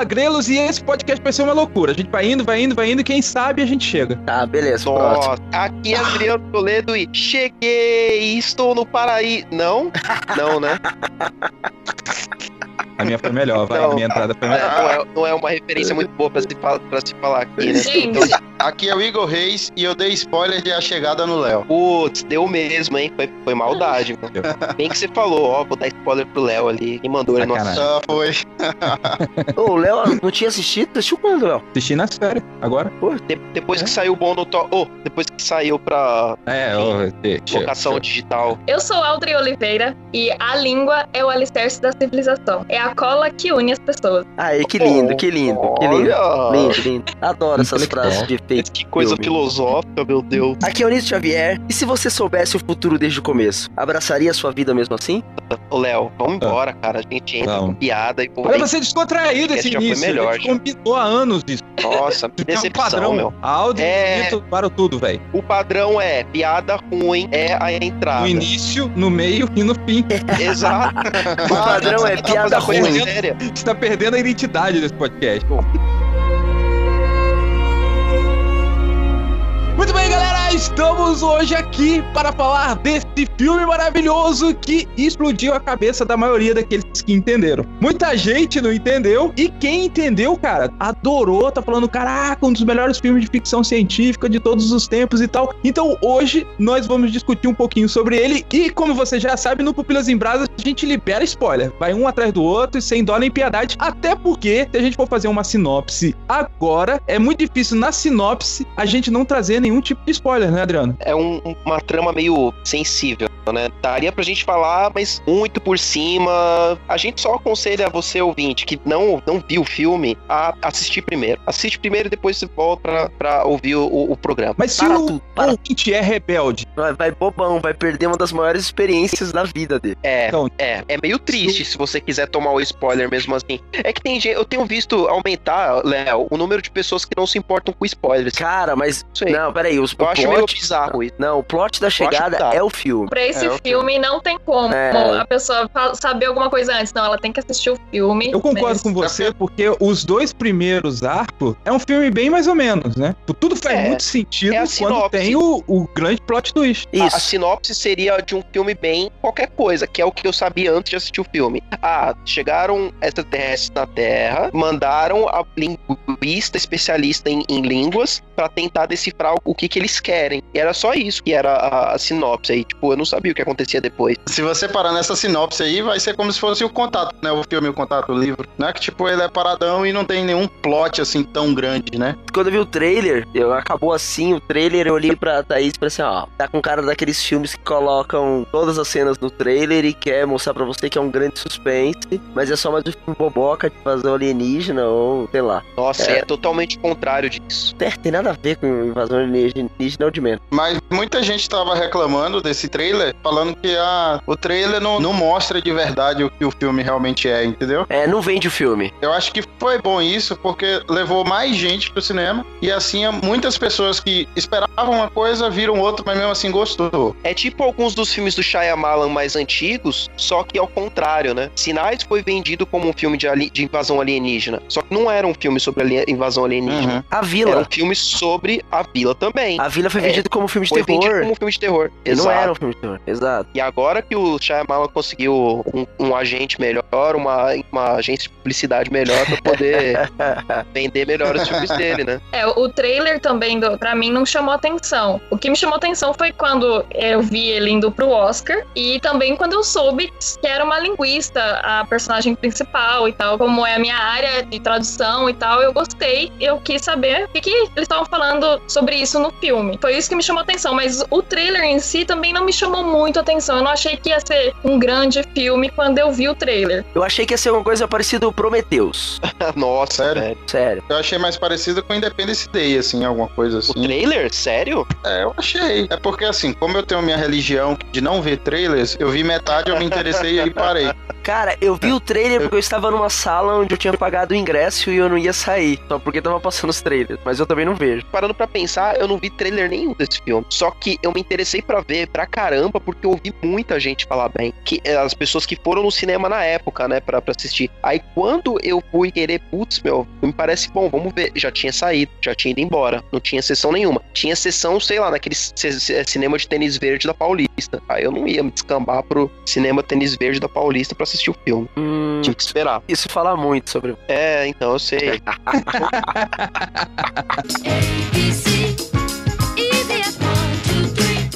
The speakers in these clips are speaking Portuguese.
Aqui é o Léo Agrelos e esse podcast vai ser uma loucura. A gente vai indo, vai indo, vai indo e quem sabe a gente chega. Tá, beleza, próximo. Nossa, aqui é Adriano Toledo e cheguei, estou no Paraíso. Não? Não, né? A minha foi melhor, vai. Não. A minha entrada foi Não melhor. é, não é uma referência muito boa pra se, pra se falar aqui, né? Então, Aqui é o Igor Reis e eu dei spoiler de A Chegada no Léo. putz, deu mesmo, hein? Foi, foi maldade, mano. Bem que você falou, ó, vou dar spoiler pro Léo ali. Quem mandou ele não Sacanagem. Só foi. Ô, o Léo não tinha assistido? Assistiu quando, Léo? Assisti nas férias, agora. De- depois que saiu o bom no to... oh, depois que saiu pra É, ó, deixa. vocação digital. Eu sou Audrey Oliveira e a língua é o alicerce da civilização. É a cola que une as pessoas. Aí, que lindo, que lindo, que lindo. Olha! Lindo, lindo. Adoro essas frases de efeito. Que coisa Filme. filosófica, meu Deus. Aqui é o Nito Xavier. E se você soubesse o futuro desde o começo, abraçaria a sua vida mesmo assim? Ô, Léo, vamos embora, cara. A gente entra Vamos. com piada e pô, Olha, você é descontraído esse Esse já foi início. melhor, a gente já. combinou há anos isso. Nossa, que Tem um decepção, padrão, meu. Audi É. parou tudo, velho. O padrão é piada ruim é a entrada. No início, no meio e no fim. Exato. O padrão é piada coisa ruim. séria. Você tá perdendo a identidade desse podcast. Muito bem, galera, estamos hoje aqui para falar desse filme maravilhoso que explodiu a cabeça da maioria daqueles que entenderam. Muita gente não entendeu e quem entendeu, cara, adorou, tá falando, caraca, um dos melhores filmes de ficção científica de todos os tempos e tal. Então hoje nós vamos discutir um pouquinho sobre ele e como você já sabe, no Pupilas em Brasa a gente libera spoiler. Vai um atrás do outro e sem dó nem piedade, até porque se a gente for fazer uma sinopse agora, é muito difícil na sinopse a gente não trazer nenhum tipo de spoiler, né, Adriano? É um- uma trama meio sensível, né? Daria pra gente falar, mas muito por cima. A gente só aconselha você, ouvinte, que não, não viu o filme, a assistir primeiro. Assiste primeiro e depois você volta pra, pra ouvir o, o programa. Mas se Para o tudo, para. ouvinte é rebelde, Vai, vai bobão, vai perder uma das maiores experiências da vida dele. É, Então, é, é meio triste se você quiser tomar o spoiler mesmo assim. É que tem gente, eu tenho visto aumentar, Léo, o número de pessoas que não se importam com spoilers. Cara, mas. Não, peraí, os, Eu o acho meio plot. bizarro isso. Não, o plot da chegada é o filme. Pra esse É, filme não tem como É. a pessoa saber alguma coisa antes. Não, ela tem que assistir o filme. eu concordo Mas- com você, porque os dois primeiros arcos é um filme bem mais ou menos, né? Tudo faz É, muito sentido é a quando sinopse. tem o, o grande plot twist. A, a Isso. sinopse seria de um filme bem qualquer coisa, que é o que eu sabia antes de assistir o filme. Ah, chegaram extraterrestres na Terra, mandaram a linguista especialista em, em línguas pra tentar decifrar o, o que que eles querem. E era só isso que era a, a sinopse aí. Tipo, eu não sabia o que acontecia depois. Se você parar nessa sinopse aí, vai ser como se fosse o contato, né? O filme, o contato, o livro. Não é que, tipo, ele é paradão e não tem nenhum plot, assim, tão grande, né? Quando eu vi o trailer, eu acabou assim, o trailer, eu olhei pra Thaís e falei assim, ó, tá com cara daqueles filmes que colocam todas as cenas no trailer e quer mostrar pra você que é um grande suspense, mas é só mais um filme boboca de invasão alienígena ou, sei lá. Nossa, É. é, totalmente o contrário disso. Tem, tem nada a ver com invasão alienígena, é o de menos. Mas muita gente tava reclamando desse trailer, falando que ah, o trailer não, não mostra de verdade o que o filme realmente é, entendeu? É, não vende o filme. Eu acho que foi bom isso, porque levou mais gente pro cinema, e assim, muitas pessoas que esperavam uma coisa, viram outra, mas mesmo assim gostou. É tipo alguns dos filmes do Shyamalan mais antigos, só que ao contrário, né? Sinais foi vendido como um filme de, ali- de invasão alienígena. Só que não era um filme sobre ali- invasão alienígena. Uhum. A Era um Vila. filme sobre a vila também. A Vila foi É, vendido como filme de Foi vendido terror. como um filme de terror. E não Exato. era um filme de terror. Exato. E agora que o Shyamalan conseguiu um, um agente melhor, uma, uma agência de publicidade melhor pra poder vender melhor os filmes dele, né? É, o trailer também, do, pra mim, não chamou atenção. O que me chamou atenção foi quando eu vi ele indo pro Oscar e também quando eu soube que era uma linguista, a personagem principal e tal. Como é a minha área de tradução e tal, eu gostei. Eu quis saber o que, que eles estavam falando sobre isso no filme. Foi isso que me chamou atenção, mas o trailer em si também não me chamou muito atenção. Eu não achei que ia ser um grande filme quando eu vi o trailer. Eu achei que ia ser uma coisa parecida com Prometheus. Nossa, Sério? sério. Sério. Eu achei mais parecido com Independence Day, assim, alguma coisa O assim. trailer? Sério? É, eu achei. É porque, assim, como eu tenho minha religião de não ver trailers, eu vi metade, eu me interessei e parei. Cara, eu vi o trailer porque eu estava numa sala onde eu tinha pagado o ingresso e eu não ia sair. Só porque tava passando os trailers. Mas eu também não vejo. Parando pra pensar, eu não vi trailer nenhum desse filme. Só que eu me interessei pra ver pra caramba, porque eu ouvi muita gente falar bem. Que eh, as pessoas que foram no cinema na época, né, pra, pra assistir. Aí quando eu fui querer, putz, meu, me parece bom, vamos ver. Já tinha saído, já tinha ido embora. Não tinha sessão nenhuma. Tinha sessão, sei lá, naquele cinema de tênis verde da Paulista. Aí eu não ia me descambar pro cinema tênis verde da Paulista pra assistir o filme. Hum, Tive que esperar. isso fala muito sobre. É, então eu sei.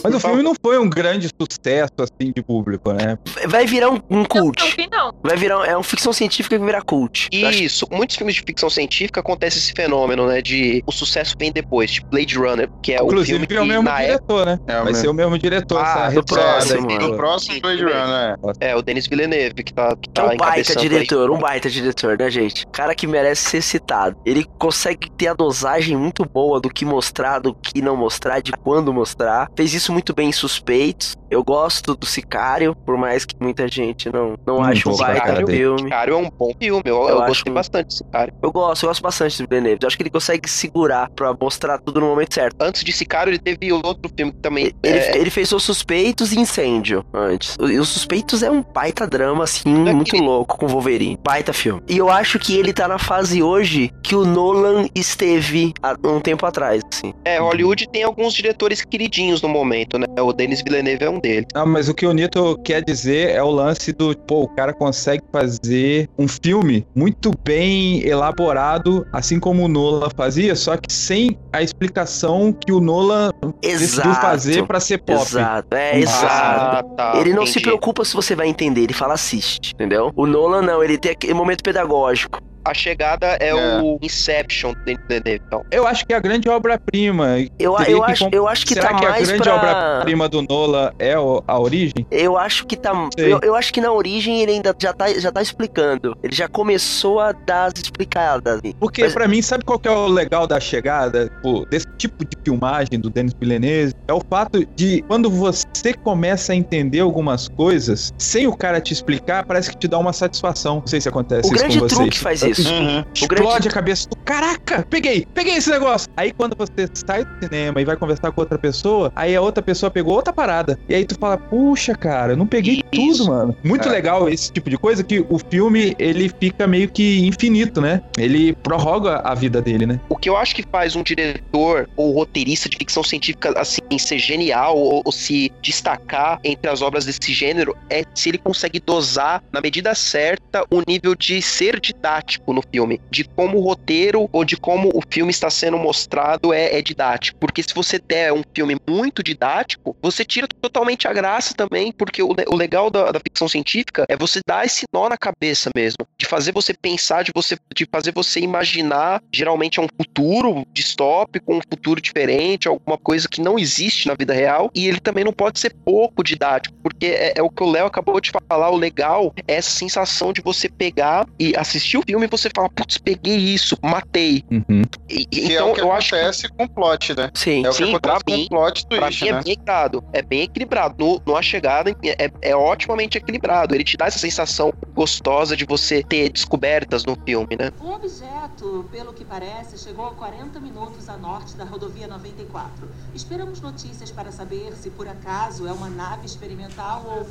Mas o filme não foi um grande sucesso, assim, de público, né? Vai virar um, um Eu não cult. vi, não. Vai virar. É uma ficção científica que vai virar cult. Acho- Isso, muitos filmes de ficção científica acontece esse fenômeno, né? De o sucesso vem depois, tipo Blade Runner, que é o Inclusive, filme que é o mesmo na época diretor, né? É o Vai mesmo. ser o mesmo diretor. Ah, essa do próximo, mano. Do próximo Blade Runner, é. é o Denis Villeneuve que tá, que É tá um baita encabeçando aí. diretor, um baita diretor, né, gente? Cara que merece ser citado. Ele consegue ter a dosagem muito boa do que mostrar, do que não mostrar, de quando mostrar. Fez isso muito bem em Suspeitos. Eu gosto do Sicário, por mais que muita gente não, não Hum, ache um baita dele. filme. Cara, é um bom filme, eu, Eu eu, acho gostei um- bastante desse cara. Eu gosto, eu gosto bastante do Villeneuve. Eu acho que ele consegue segurar pra mostrar tudo no momento certo. Antes de Sicário, ele teve outro filme que também. Ele, é, ele fez os Suspeitos e Incêndio antes. E os Suspeitos é um baita drama, assim, é muito aquele- louco com Wolverine. Baita filme. E eu acho que ele tá na fase hoje que o Nolan esteve há um tempo atrás, assim. é, Hollywood tem alguns diretores queridinhos no momento, né? O Denis Villeneuve é um deles. Ah, mas o que o Nito quer dizer é o lance do, pô, o cara consegue fazer um filme muito bem elaborado, assim como o Nolan fazia, só que sem a explicação que o Nolan decidiu Exato. fazer pra ser pop. Exato, é, Ah, exato. Ah, tá. Ele não se entendi. preocupa se você vai entender, ele fala assiste, entendeu? O Nolan não, ele tem aquele momento pedagógico. A chegada é, É. o Inception do Denis Villeneuve, então. Eu acho que é a grande obra-prima. Eu, eu, que acho, eu acho que Será tá que a grande pra... obra-prima do Nolan é o- a origem? Eu acho que tá. Eu, eu acho que na origem ele ainda já tá, já tá explicando. Ele já começou a dar as explicadas. Porque Mas- pra mim, sabe qual que é o legal da chegada pô, desse tipo de filmagem do Denis Villeneuve? É o fato de quando você começa a entender algumas coisas, sem o cara te explicar, parece que te dá uma satisfação. Não sei se acontece O isso grande com vocês. truque faz isso. Uhum. O Explode grande a cabeça do caraca, peguei, peguei esse negócio. Aí quando você sai do cinema e vai conversar com outra pessoa, aí a outra pessoa pegou outra parada. E aí tu fala, puxa, cara, eu não peguei Isso. tudo, mano. Muito É. legal esse tipo de coisa que o filme ele fica meio que infinito, né? Ele prorroga a vida dele, né? O que eu acho que faz um diretor ou roteirista de ficção científica assim ser genial ou, ou se destacar entre as obras desse gênero é se ele consegue dosar na medida certa o nível de ser didático no filme, de como o roteiro ou de como o filme está sendo mostrado é, é didático. Porque se você der um filme muito didático, você tira totalmente a graça também, porque o, o legal da, da ficção científica é você dar esse nó na cabeça mesmo, de fazer você pensar, de você de fazer você imaginar, geralmente é um futuro distópico, um futuro diferente, alguma coisa que não existe na vida real, e ele também não pode ser pouco didático, porque é, é o que o Léo acabou de falar, o legal é essa sensação de você pegar e assistir o filme você falar, putz, peguei isso, matei. Uhum. E- e- Que então é o que eu acho que acontece com o plot, né? Sim. É o que Sim, pra acontece com mim- o plot Pra twist, mim é né? bem equilibrado. É bem equilibrado. No, no A Chegada é, é otimamente equilibrado. Ele te dá essa sensação gostosa de você ter descobertas no filme, né? O objeto, pelo que parece, chegou a 40 minutos a norte da rodovia 94. Esperamos notícias para saber se por acaso é uma nave experimental ou.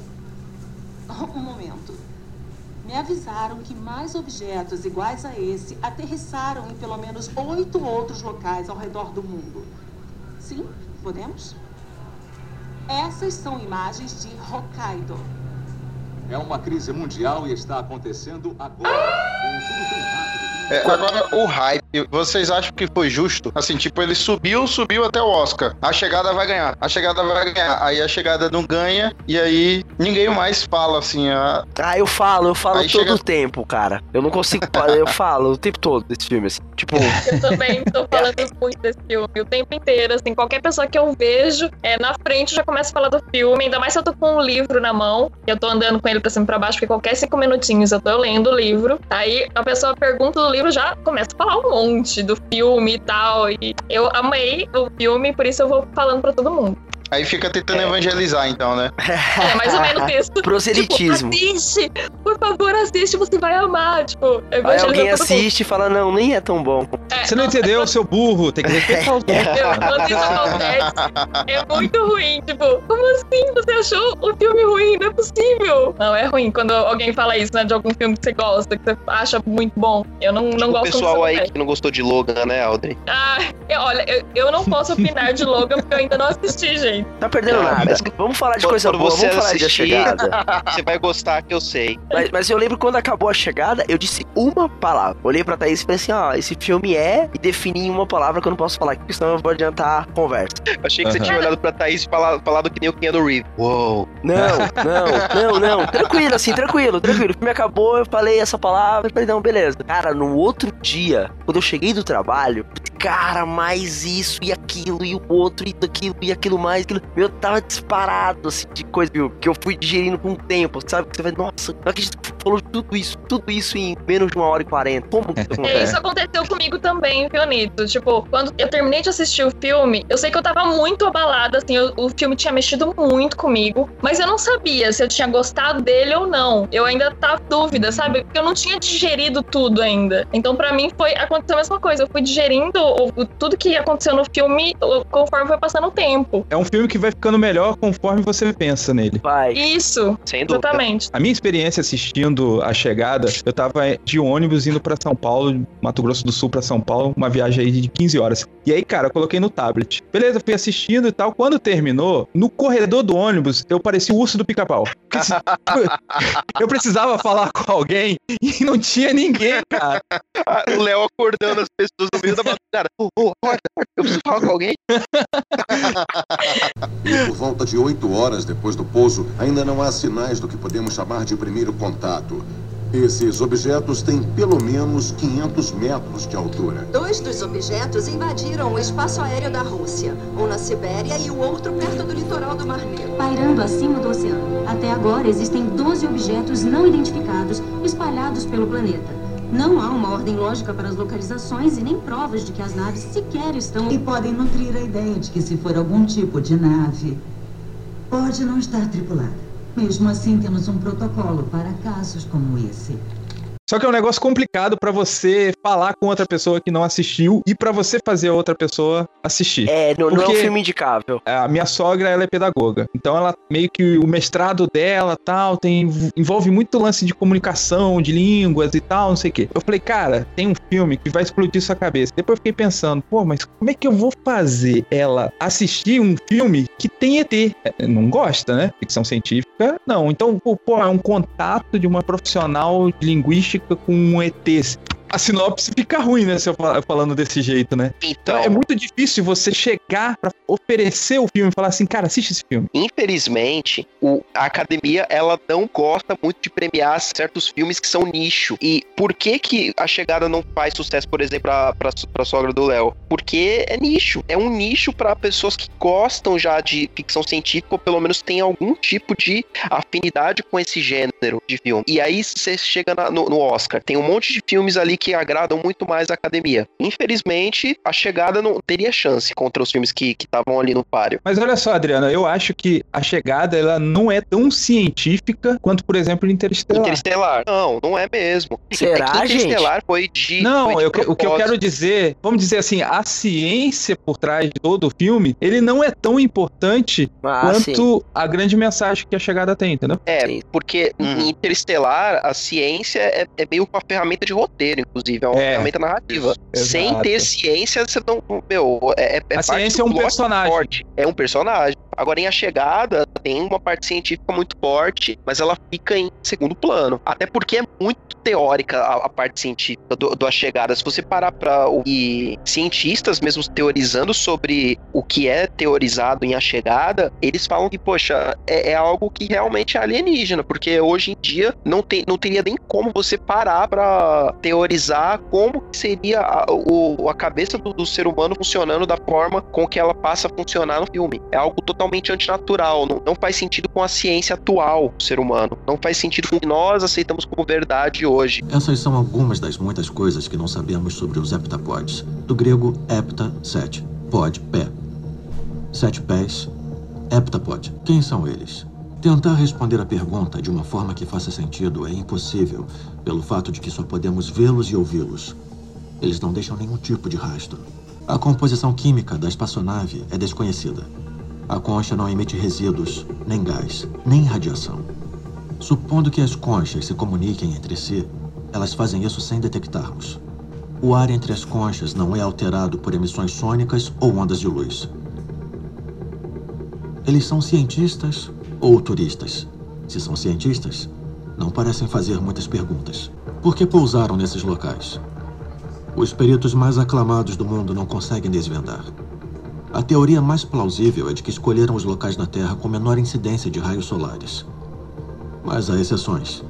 Um momento. Me avisaram que mais objetos iguais a esse aterrissaram em pelo menos oito outros locais ao redor do mundo. Sim, podemos? Essas são imagens de Hokkaido. É uma crise mundial e está acontecendo agora. É, agora, O hype vocês acham que foi justo? Assim, tipo, ele subiu, subiu até o Oscar. A chegada vai ganhar. A chegada vai ganhar. Aí a chegada não ganha. E aí ninguém mais fala assim. A... Ah, eu falo, eu falo Aí todo chega- o tempo, cara. Eu não consigo falar, eu falo o tempo todo desse filme, assim. Tipo, Eu também tô falando muito desse filme o tempo inteiro, assim, qualquer pessoa que eu vejo é, na frente eu já começa a falar do filme, ainda mais se eu tô com um livro na mão, e eu tô andando com ele pra cima e pra baixo, porque qualquer cinco minutinhos eu tô lendo o livro, aí a pessoa pergunta do livro, já começa a falar um monte do filme e tal, e eu amei o filme, por isso eu vou falando pra todo mundo. Aí fica tentando evangelizar, então, né? É mais ou menos isso. proselitismo. Tipo, assiste! Por favor, assiste, você vai amar. Tipo, Aí alguém assiste e fala, não, nem é tão bom. É, Você não nossa, entendeu, seu burro. Tem que respeitar os outros. Meu, quando isso acontece, é muito ruim. Tipo, como assim você achou o filme ruim? Não é possível. Não, é ruim quando alguém fala isso, né? De algum filme que você gosta, que você acha muito bom. Eu não, não Tipo, o gosto pessoal quando aí que não gostou de Logan, né, Audrey? Ah, eu- olha, eu, eu não posso opinar de Logan porque eu ainda não assisti, gente. Tá perdendo Ah, nada. mas- Vamos falar de coisa quando boa, você vamos falar de A Chegada. Você vai gostar que eu sei. Mas, mas eu lembro quando acabou a chegada, eu disse uma palavra. Olhei pra Thaís e falei assim: ó, esse filme é. E defini em uma palavra que eu não posso falar, porque senão eu vou adiantar a conversa. Eu achei que você Aham. tinha olhado pra Thaís e falado, falado que nem o Keanu Reeves. Uou. Não, não, não, não. Tranquilo, assim, tranquilo, tranquilo. O filme acabou, eu falei essa palavra, eu falei, não, beleza. Cara, no outro dia, quando eu cheguei do trabalho, cara, mais isso e aquilo, e o outro, e aquilo, e aquilo mais, aquilo. Eu tava disparado, assim, de coisa, viu? Que eu fui digerindo com o tempo, sabe? Você vai, nossa, não acredito que falou tudo isso, tudo isso em menos de uma hora e quarenta. Como que isso É, acontece? isso aconteceu comigo também, viu, Nito? Tipo, quando eu terminei de assistir o filme, eu sei que eu tava muito abalada, assim, eu- o filme tinha mexido muito comigo, mas eu não sabia se eu tinha gostado dele ou não. Eu ainda tava em dúvida, sabe? Porque eu não tinha digerido tudo ainda. Então, pra mim, foi aconteceu a mesma coisa. Eu fui digerindo o- o- tudo que aconteceu no filme conforme foi passando o tempo. É um filme que vai ficando melhor conforme você pensa nele. Vai. Isso, Sem dúvida. exatamente. A minha experiência assistindo A Chegada, eu tava de ônibus indo pra São Paulo, Mato Grosso do Sul pra São Paulo, uma viagem aí de 15 horas. E aí, cara, eu coloquei no tablet. Beleza, fui assistindo e tal. Quando terminou, no corredor do ônibus, eu parecia o urso do pica-pau. Eu precisava falar com alguém e não tinha ninguém, cara. O Léo acordando as pessoas no meio da madrugada. Acorda, acorda. Eu preciso falar com alguém. Por volta de oito horas depois do pouso, ainda não há sinais do que podemos chamar de primeiro contato. Esses objetos têm pelo menos 500 metros de altura. Dois dos objetos invadiram o espaço aéreo da Rússia, um na Sibéria e o outro perto do litoral do Mar Negro. Pairando acima do oceano. Até agora existem 12 objetos não identificados espalhados pelo planeta. Não há uma ordem lógica para as localizações e nem provas de que as naves sequer estão. E podem nutrir a ideia de que se for algum tipo de nave, pode não estar tripulada. Mesmo assim, temos um protocolo para casos como esse. Só que é um negócio complicado pra você falar com outra pessoa que não assistiu e pra você fazer a outra pessoa assistir. É, não, não é um filme indicável. A minha sogra, ela é pedagoga. Então ela meio que o mestrado dela, tal, tem envolve muito lance de comunicação, de línguas e tal, não sei o quê. Eu falei, cara, tem um filme que vai explodir sua cabeça. Depois eu fiquei pensando, pô, mas como é que eu vou fazer ela assistir um filme que tem ET? É, Não gosta, né? Ficção científica, não. Então, pô, é um contato de uma profissional de linguística com um ET. A sinopse fica ruim, né? Se eu fal- falando desse jeito, né? Então, É muito difícil você chegar pra oferecer o filme e falar assim, cara, assiste esse filme. infelizmente, o- a academia ela não gosta muito de premiar certos filmes que são nicho. E por que que a chegada não faz sucesso, por exemplo, pra, pra, pra sogra do Léo? Porque é nicho. É um nicho pra pessoas que gostam já de ficção científica ou pelo menos tem algum tipo de afinidade com esse gênero de filme. E aí você chega na- no, no Oscar. Tem um monte de filmes ali que agradam muito mais a academia. Infelizmente, a chegada não teria chance contra os filmes que que estavam ali no páreo. Mas olha só, Adriana, eu acho que a chegada ela não é tão científica quanto, por exemplo, Interestelar. Interestelar. Não, não é mesmo. Será, é que Interestelar foi de. Não, foi de eu o que eu quero dizer, vamos dizer assim, a ciência por trás de todo o filme, ele não é tão importante Ah, sim. quanto a grande mensagem que a chegada tem, entendeu? É, Sim. porque Uhum. em Interestelar, a ciência é, é meio uma ferramenta de roteiro, inclusive, é uma É. ferramenta narrativa. Isso, Sem exato. ter ciência, você não. Meu, é, é A parte ciência é um personagem. forte. É um personagem. Agora, em A Chegada, tem uma parte científica muito forte, mas ela fica em segundo plano. Até porque é muito teórica a, a parte científica do, do A Chegada. Se você parar pra ouvir cientistas mesmo teorizando sobre o que é teorizado em A Chegada, eles falam que, poxa, é, é algo que realmente é alienígena, porque hoje em dia não, tem, não teria nem como você parar pra teorizar como seria a, o, a cabeça do, do ser humano funcionando da forma com que ela passa a funcionar no filme. É algo totalmente antinatural, não, não faz sentido com a ciência atual do ser humano, não faz sentido com o que nós aceitamos como verdade hoje. Essas são algumas das muitas coisas que não sabemos sobre os heptapods. Do grego hepta, sete, pod, pé. Sete pés, heptapod. Quem são eles? Tentar responder a pergunta de uma forma que faça sentido é impossível, pelo fato de que só podemos vê-los e ouvi-los. Eles não deixam nenhum tipo de rastro. A composição química da espaçonave é desconhecida. A concha não emite resíduos, nem gás, nem radiação. Supondo que as conchas se comuniquem entre si, elas fazem isso sem detectarmos. O ar entre as conchas não é alterado por emissões sônicas ou ondas de luz. Eles são cientistas ou turistas? Se são cientistas, não parecem fazer muitas perguntas. Por que pousaram nesses locais? Os peritos mais aclamados do mundo não conseguem desvendar. A teoria mais plausível é de que escolheram os locais na Terra com menor incidência de raios solares. Mas há exceções.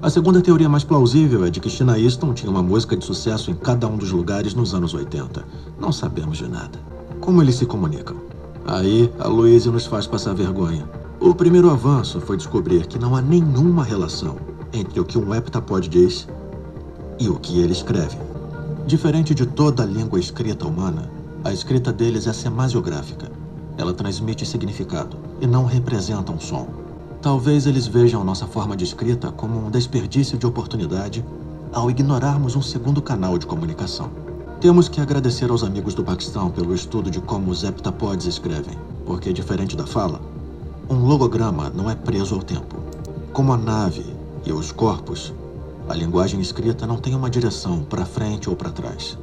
A segunda teoria mais plausível é de que China Easton tinha uma música de sucesso em cada um dos lugares nos anos 80. Não sabemos de nada. Como eles se comunicam? Aí, a Louise nos faz passar vergonha. O primeiro avanço foi descobrir que não há nenhuma relação entre o que um heptapod diz e o que ele escreve. Diferente de toda a língua escrita humana, a escrita deles é semasiográfica. Ela transmite significado e não representa um som. Talvez eles vejam nossa forma de escrita como um desperdício de oportunidade ao ignorarmos um segundo canal de comunicação. Temos que agradecer aos amigos do Paquistão pelo estudo de como os heptapods escrevem, porque, diferente da fala, um logograma não é preso ao tempo. Como a nave e os corpos, a linguagem escrita não tem uma direção para frente ou para trás.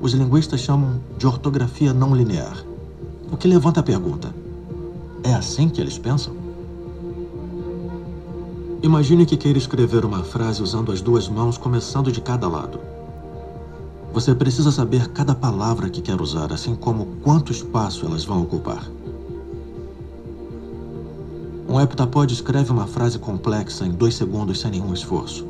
Os linguistas chamam de ortografia não linear. O que levanta a pergunta: é assim que eles pensam? Imagine que queira escrever uma frase usando as duas mãos, começando de cada lado. Você precisa saber cada palavra que quer usar, assim como quanto espaço elas vão ocupar. Um heptapod escreve uma frase complexa em dois segundos sem nenhum esforço.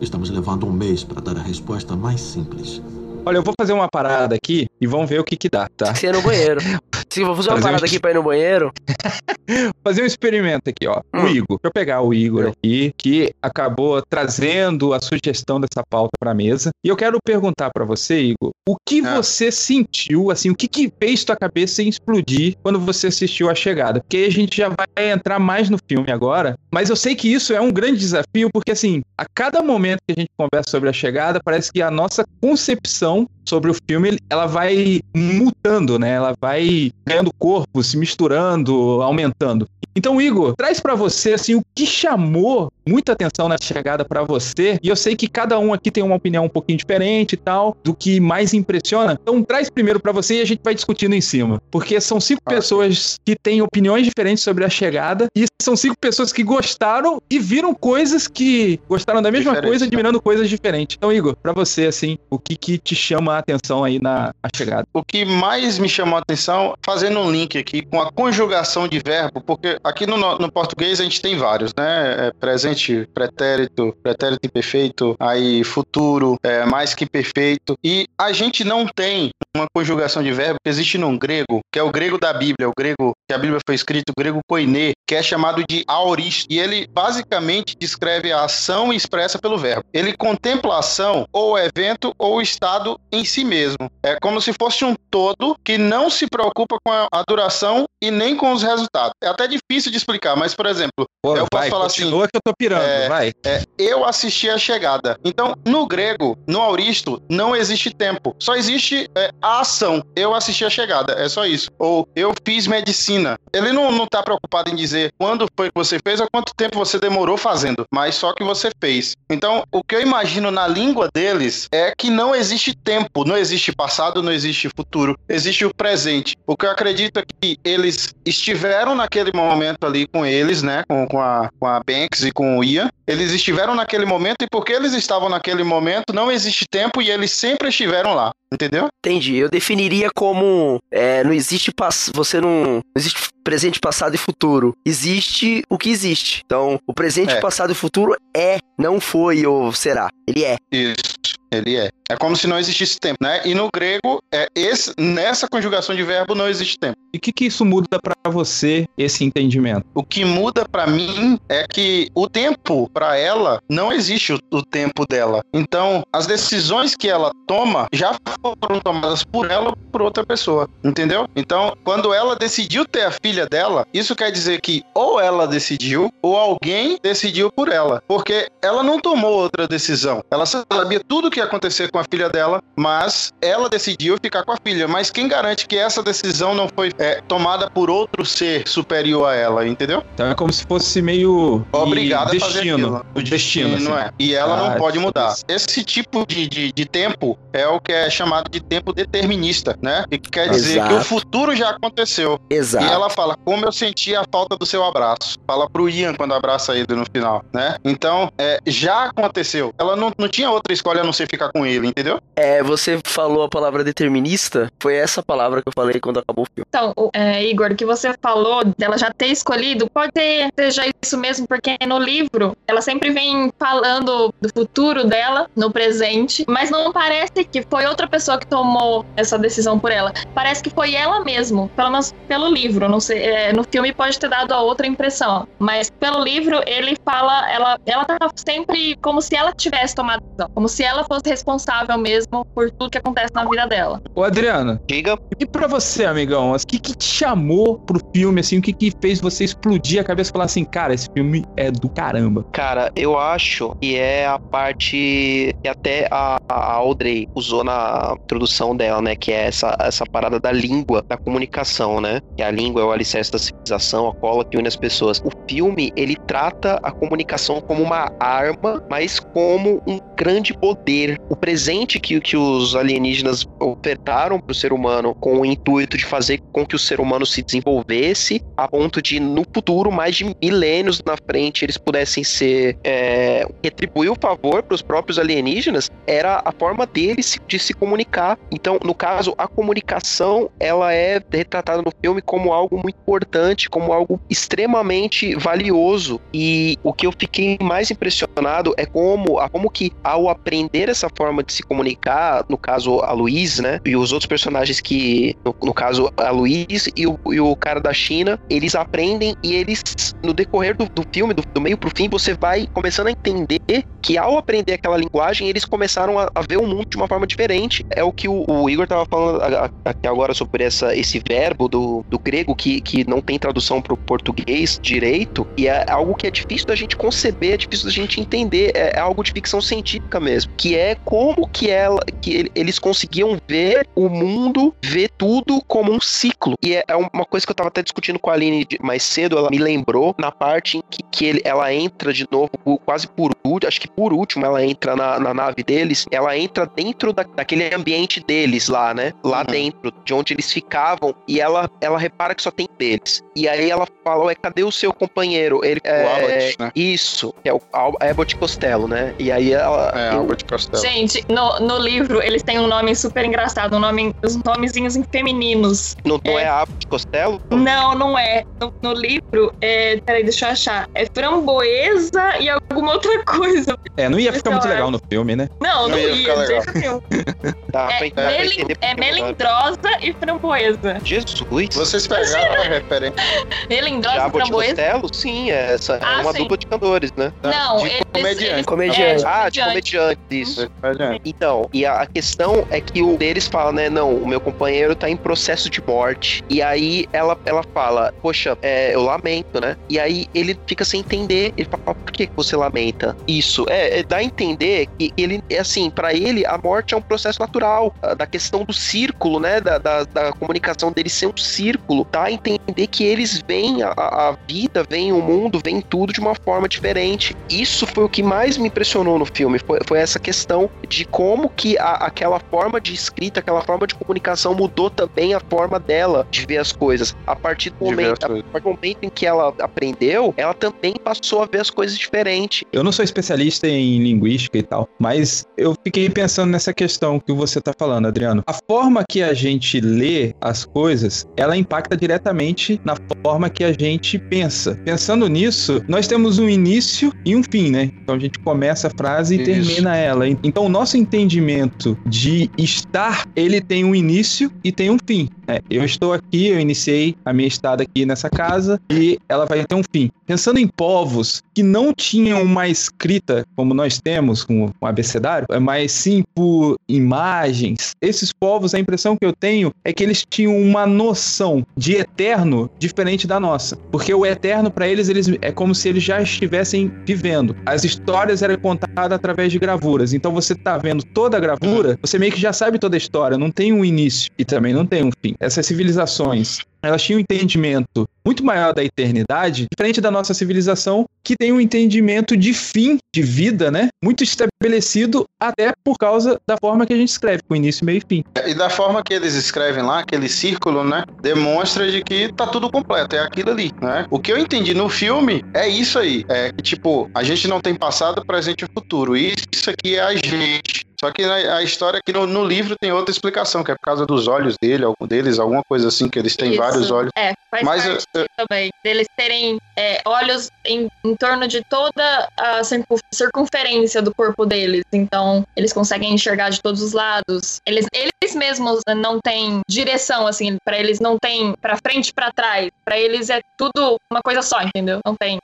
Estamos levando um mês para dar a resposta mais simples. Olha, eu vou fazer uma parada aqui e vamos ver o que que dá, tá? No banheiro. Se vou fazer uma Fazer um parada aqui pra ir no banheiro. fazer um experimento aqui, ó. Hum. O Igor. Deixa eu pegar o Igor aqui, que acabou trazendo a sugestão dessa pauta pra mesa. E eu quero perguntar pra você, Igor, o que você sentiu, assim, o que que fez tua cabeça explodir quando você assistiu A Chegada? Porque aí a gente já vai entrar mais no filme agora, mas eu sei que isso é um grande desafio, porque assim, a cada momento que a gente conversa sobre A Chegada, parece que a nossa concepção sobre o filme, ela vai mutando, né? Ela vai ganhando corpo, se misturando, aumentando. Então, Igor, traz pra você assim o que chamou muita atenção na chegada pra você. E eu sei que cada um aqui tem uma opinião um pouquinho diferente e tal, do que mais impressiona. Então, traz primeiro pra você e a gente vai discutindo em cima, porque são cinco pessoas que têm opiniões diferentes sobre a chegada e são cinco pessoas que gostaram e viram coisas que gostaram da mesma coisa, né? admirando coisas diferentes. Então, Igor, pra você assim, o que que te chama a atenção aí na chegada? O que mais me chamou a atenção, fazendo um link aqui com a conjugação de verbo, porque aqui no, no português a gente tem vários, né? É presente, pretérito, pretérito imperfeito, aí futuro, é, mais que perfeito. E a gente não tem uma conjugação de verbo que existe no grego, que é o grego da Bíblia, o grego que a Bíblia foi escrita, o grego koiné, que é chamado de aorist. E ele basicamente descreve a ação expressa pelo verbo. Ele contempla a ação, ou o evento, ou o estado em si mesmo. É como se fosse um todo que não se preocupa com a, duração e nem com os resultados. É até difícil de explicar, mas, por exemplo, Pô, eu posso vai, falar assim. que eu tô pirando, é, vai. é, eu assisti a chegada. Então, no grego, no auristo, não existe tempo. Só existe é, a ação. Eu assisti a chegada. É só isso. Ou eu fiz medicina. Ensina. Ele não, não tá preocupado em dizer quando foi que você fez ou quanto tempo você demorou fazendo, mas só que você fez. Então, o que eu imagino na língua deles é que não existe tempo, não existe passado, não existe futuro, existe o presente. O que eu acredito é que eles estiveram naquele momento ali com eles, né, com, com, a, com a Banks e com o Ian, eles estiveram naquele momento e porque eles estavam naquele momento, não existe tempo e eles sempre estiveram lá. Entendeu? Entendi. Eu definiria como é, não existe você não, não existe presente, passado e futuro. Existe o que existe. Então, o presente, É. passado e futuro é, não foi ou será. Ele é. Isso, ele é. É como se não existisse tempo, né? E no grego, é esse, nessa conjugação de verbo não existe tempo. E o que, que isso muda pra você, esse entendimento? O que muda pra mim é que o tempo pra ela não existe o, o tempo dela. Então, as decisões que ela toma já foram tomadas por ela ou por outra pessoa, entendeu? Então, quando ela decidiu ter a filha dela, isso quer dizer que ou ela decidiu ou alguém decidiu por ela, porque ela não tomou outra decisão. Ela sabia tudo o que ia acontecer com a filha dela, mas ela decidiu ficar com a filha. Mas quem garante que essa decisão não foi é, tomada por outro ser superior a ela, entendeu? Então é como se fosse meio. Obrigada a fazer destino. aquilo. O destino. não assim. é. E ela Ah, não pode mudar. Esse tipo de, de, de tempo é o que é chamado de tempo determinista, né? E que quer dizer Exato. que o futuro já aconteceu. Exato. E ela fala, como eu senti a falta do seu abraço. Fala pro Ian quando abraça ele no final, né? Então, é, já aconteceu. Ela não, não tinha outra escolha a não ser ficar com ele, entendeu? É, você falou a palavra determinista, foi essa palavra que eu falei quando acabou o filme. Então, o- é, Igor, o que você falou dela já ter escolhido, pode ser seja isso mesmo, porque no livro ela sempre vem falando do futuro dela no presente, mas não parece que foi outra pessoa que tomou essa decisão por ela. Parece que foi ela mesmo, pelo menos pelo livro. Não sei, é, no filme pode ter dado a outra impressão, mas pelo livro ele fala, ela, ela tá sempre como se ela tivesse tomado a decisão, como se ela fosse responsável mesmo por tudo que acontece na vida dela. Ô, Adriano, Diga. e pra você, amigão, o que, que te chamou pro filme, assim, o que, que fez você explodir a cabeça e falar assim, cara, esse filme é do caramba? Cara, eu acho que é a parte que até a, a Audrey usou na introdução dela, né? Que é essa, essa parada da língua, da comunicação, né? Que a língua é o alicerce da civilização, a cola que une as pessoas. O filme, ele trata a comunicação como uma arma, mas como um grande poder. O presente que, que os alienígenas ofertaram para o ser humano com o intuito de fazer com que o ser humano se desenvolvesse a ponto de, no futuro, mais de milênios na frente, eles pudessem ser é, retribuir o favor para os próprios alienígenas, era a forma deles de se comunicar. Então, no caso, a comunicação ela é retratada no filme como algo muito importante, como algo extremamente valioso. E o que eu fiquei mais impressionado é como, como que ao aprender essa forma de se comunicar, no caso a Luiz, né, e os outros personagens que, no, no caso a Luiz e o, e o cara da China, eles aprendem e eles, no decorrer do, do filme, do, do meio pro fim, você vai começando a entender que ao aprender aquela linguagem, eles começaram a, a ver o mundo de uma forma diferente. É o que o, o Igor tava falando a- a- aqui agora sobre essa, esse verbo do, do grego que, que não tem tradução pro português direito, e é algo que é difícil da gente conceber, é difícil da gente entender, é, é algo de ficção científica mesmo, que é como que ela, que ele- eles conseguiam ver o mundo, ver tudo como um ciclo. E é, é uma coisa que eu tava até discutindo com a Aline mais cedo, ela me lembrou na parte em que, que ele- ela entra de novo, quase por último, acho que por último ela entra na, na nave deles, ela entra dentro da- daquele ambiente deles lá, né? Lá Uhum. dentro, de onde eles ficavam, e ela, ela repara que só tem deles. E aí ela fala, ué, cadê o seu companheiro? Ele, é, Abbott, né? Isso, que é o Al- Abbott Costello, né? E aí ela... É, eu- Albert Costello. Gente, no, no livro eles têm um nome super engraçado, um nome, os nomezinhos em femininos. não, não é Abbott Costello? Não, não é. No, no livro, é, peraí, deixa eu achar. É framboesa e alguma outra coisa. É, não ia ficar muito legal no filme, né? Não, não, Não ia ficar ia, de jeito pra É, melin- é melindrosa e framboesa. Jesus! Vocês pegaram a referência. Melindrosa e Abbott framboesa. Costello? Sim, é, essa, é Ah, uma sim. dupla de cantores, né? Não, De ele- Comediante. Comediante. É, ah, de comediante. isso. Comediante. Então, e a, a questão é que o deles fala, né? Não, o meu companheiro tá em processo de morte. E aí ela, ela fala, poxa, é, eu lamento, né? E aí ele fica sem entender. Ele fala, por que você lamenta? Isso. É, é dá a entender que ele, é assim, pra ele, a morte é um processo natural. Da questão do círculo, né? Da, da, da comunicação dele ser um círculo. Dá a entender que eles veem a, a vida, veem o mundo, veem tudo de uma forma diferente. Isso foi o que mais me impressionou no filme. Foi, foi essa questão de como que a- aquela forma de escrita, aquela forma de comunicação mudou também a forma dela de ver as coisas. A partir do momento, a partir do momento em que ela aprendeu, ela também passou a ver as coisas diferente. Eu não sou especialista em linguística e tal, mas eu fiquei pensando nessa questão que você tá falando, Adriano. A forma que a gente lê as coisas, ela impacta diretamente na forma que a gente pensa. Pensando nisso, nós temos um início e um fim, né? Então a gente começa a frase e Isso. termina ela. Então o nosso entendimento de estar, ele tem um início e tem um fim. né? eu estou aqui, eu iniciei a minha estada aqui nessa casa e ela vai ter um fim. Pensando em povos que não tinham uma escrita como nós temos, com um abecedário, é mas sim por imagens. Esses povos, a impressão que eu tenho é que eles tinham uma noção de eterno diferente da nossa. Porque o eterno, para eles, eles, é como se eles já estivessem vivendo. As histórias eram contadas através de gravuras. Então você tá vendo toda a gravura, você meio que já sabe toda a história, não tem um início e também não tem um fim. Essas civilizações elas tinham um entendimento muito maior da eternidade, diferente da nossa civilização, que tem um entendimento de fim de vida, né? Muito estabelecido, até por causa da forma que a gente escreve, com início, meio e fim. E da forma que eles escrevem lá, aquele círculo, né? Demonstra de que tá tudo completo, é aquilo ali, né? O que eu entendi no filme é isso aí. É que, tipo, a gente não tem passado, presente e futuro. Isso aqui é a gente. Só que a, a história aqui no, no livro tem outra explicação, que é por causa dos olhos dele, algum deles, alguma coisa assim, que eles têm Isso. vários olhos. É, faz Mas parte eu- eu- também. Deles terem é, olhos em, em torno de toda a circun- circunferência do corpo deles. Então, eles conseguem enxergar de todos os lados. Eles, eles mesmos não têm direção, assim, pra eles não tem pra frente e pra trás. Pra eles é tudo uma coisa só, entendeu? Não tem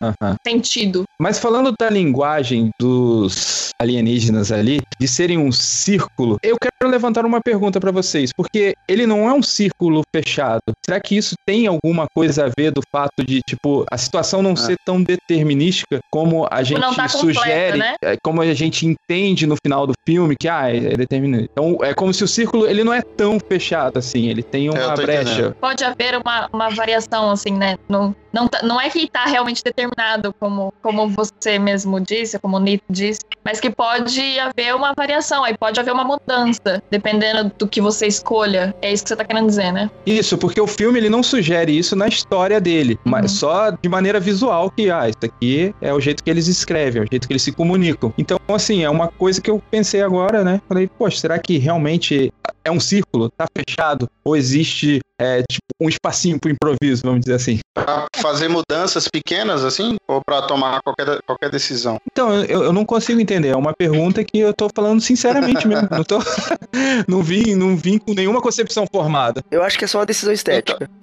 sentido. Mas falando da linguagem dos alienígenas ali, de serem um círculo, eu quero levantar uma pergunta pra vocês, porque ele não é um círculo fechado. Será que isso tem alguma coisa a ver do fato de, tipo, a situação não ser tão determinística como a gente não tá completa, sugere, né? é, como a gente entende no final do filme, que, ah, é determinante. Então, é como se o círculo, ele não é tão fechado assim, ele tem uma tô brecha. entendendo. Pode haver uma, uma variação, assim, né? Não, não, tá- não é que tá realmente determinado, como, como você mesmo disse, como o Nito disse, mas que pode haver uma variação, aí pode haver uma mudança, dependendo do que você escolha. É isso que você tá querendo dizer, né? Isso, porque o filme ele não sugere isso na história dele, Uhum. mas só de maneira visual que, ah, isso aqui é o jeito que eles escrevem, é o jeito que eles se comunicam. Então, assim, é uma coisa que eu pensei agora, né? Falei, poxa, será que realmente é um círculo? Tá fechado? Ou existe, é, tipo, um espacinho pro improviso, vamos dizer assim? Pra fazer mudanças pequenas, assim, ou pra tomar qualquer, qualquer decisão. Então, eu, eu não consigo entender. É uma pergunta que eu tô falando sinceramente mesmo. Não, tô, não, vim, não vim com nenhuma concepção formada. Eu acho que é só uma decisão estética.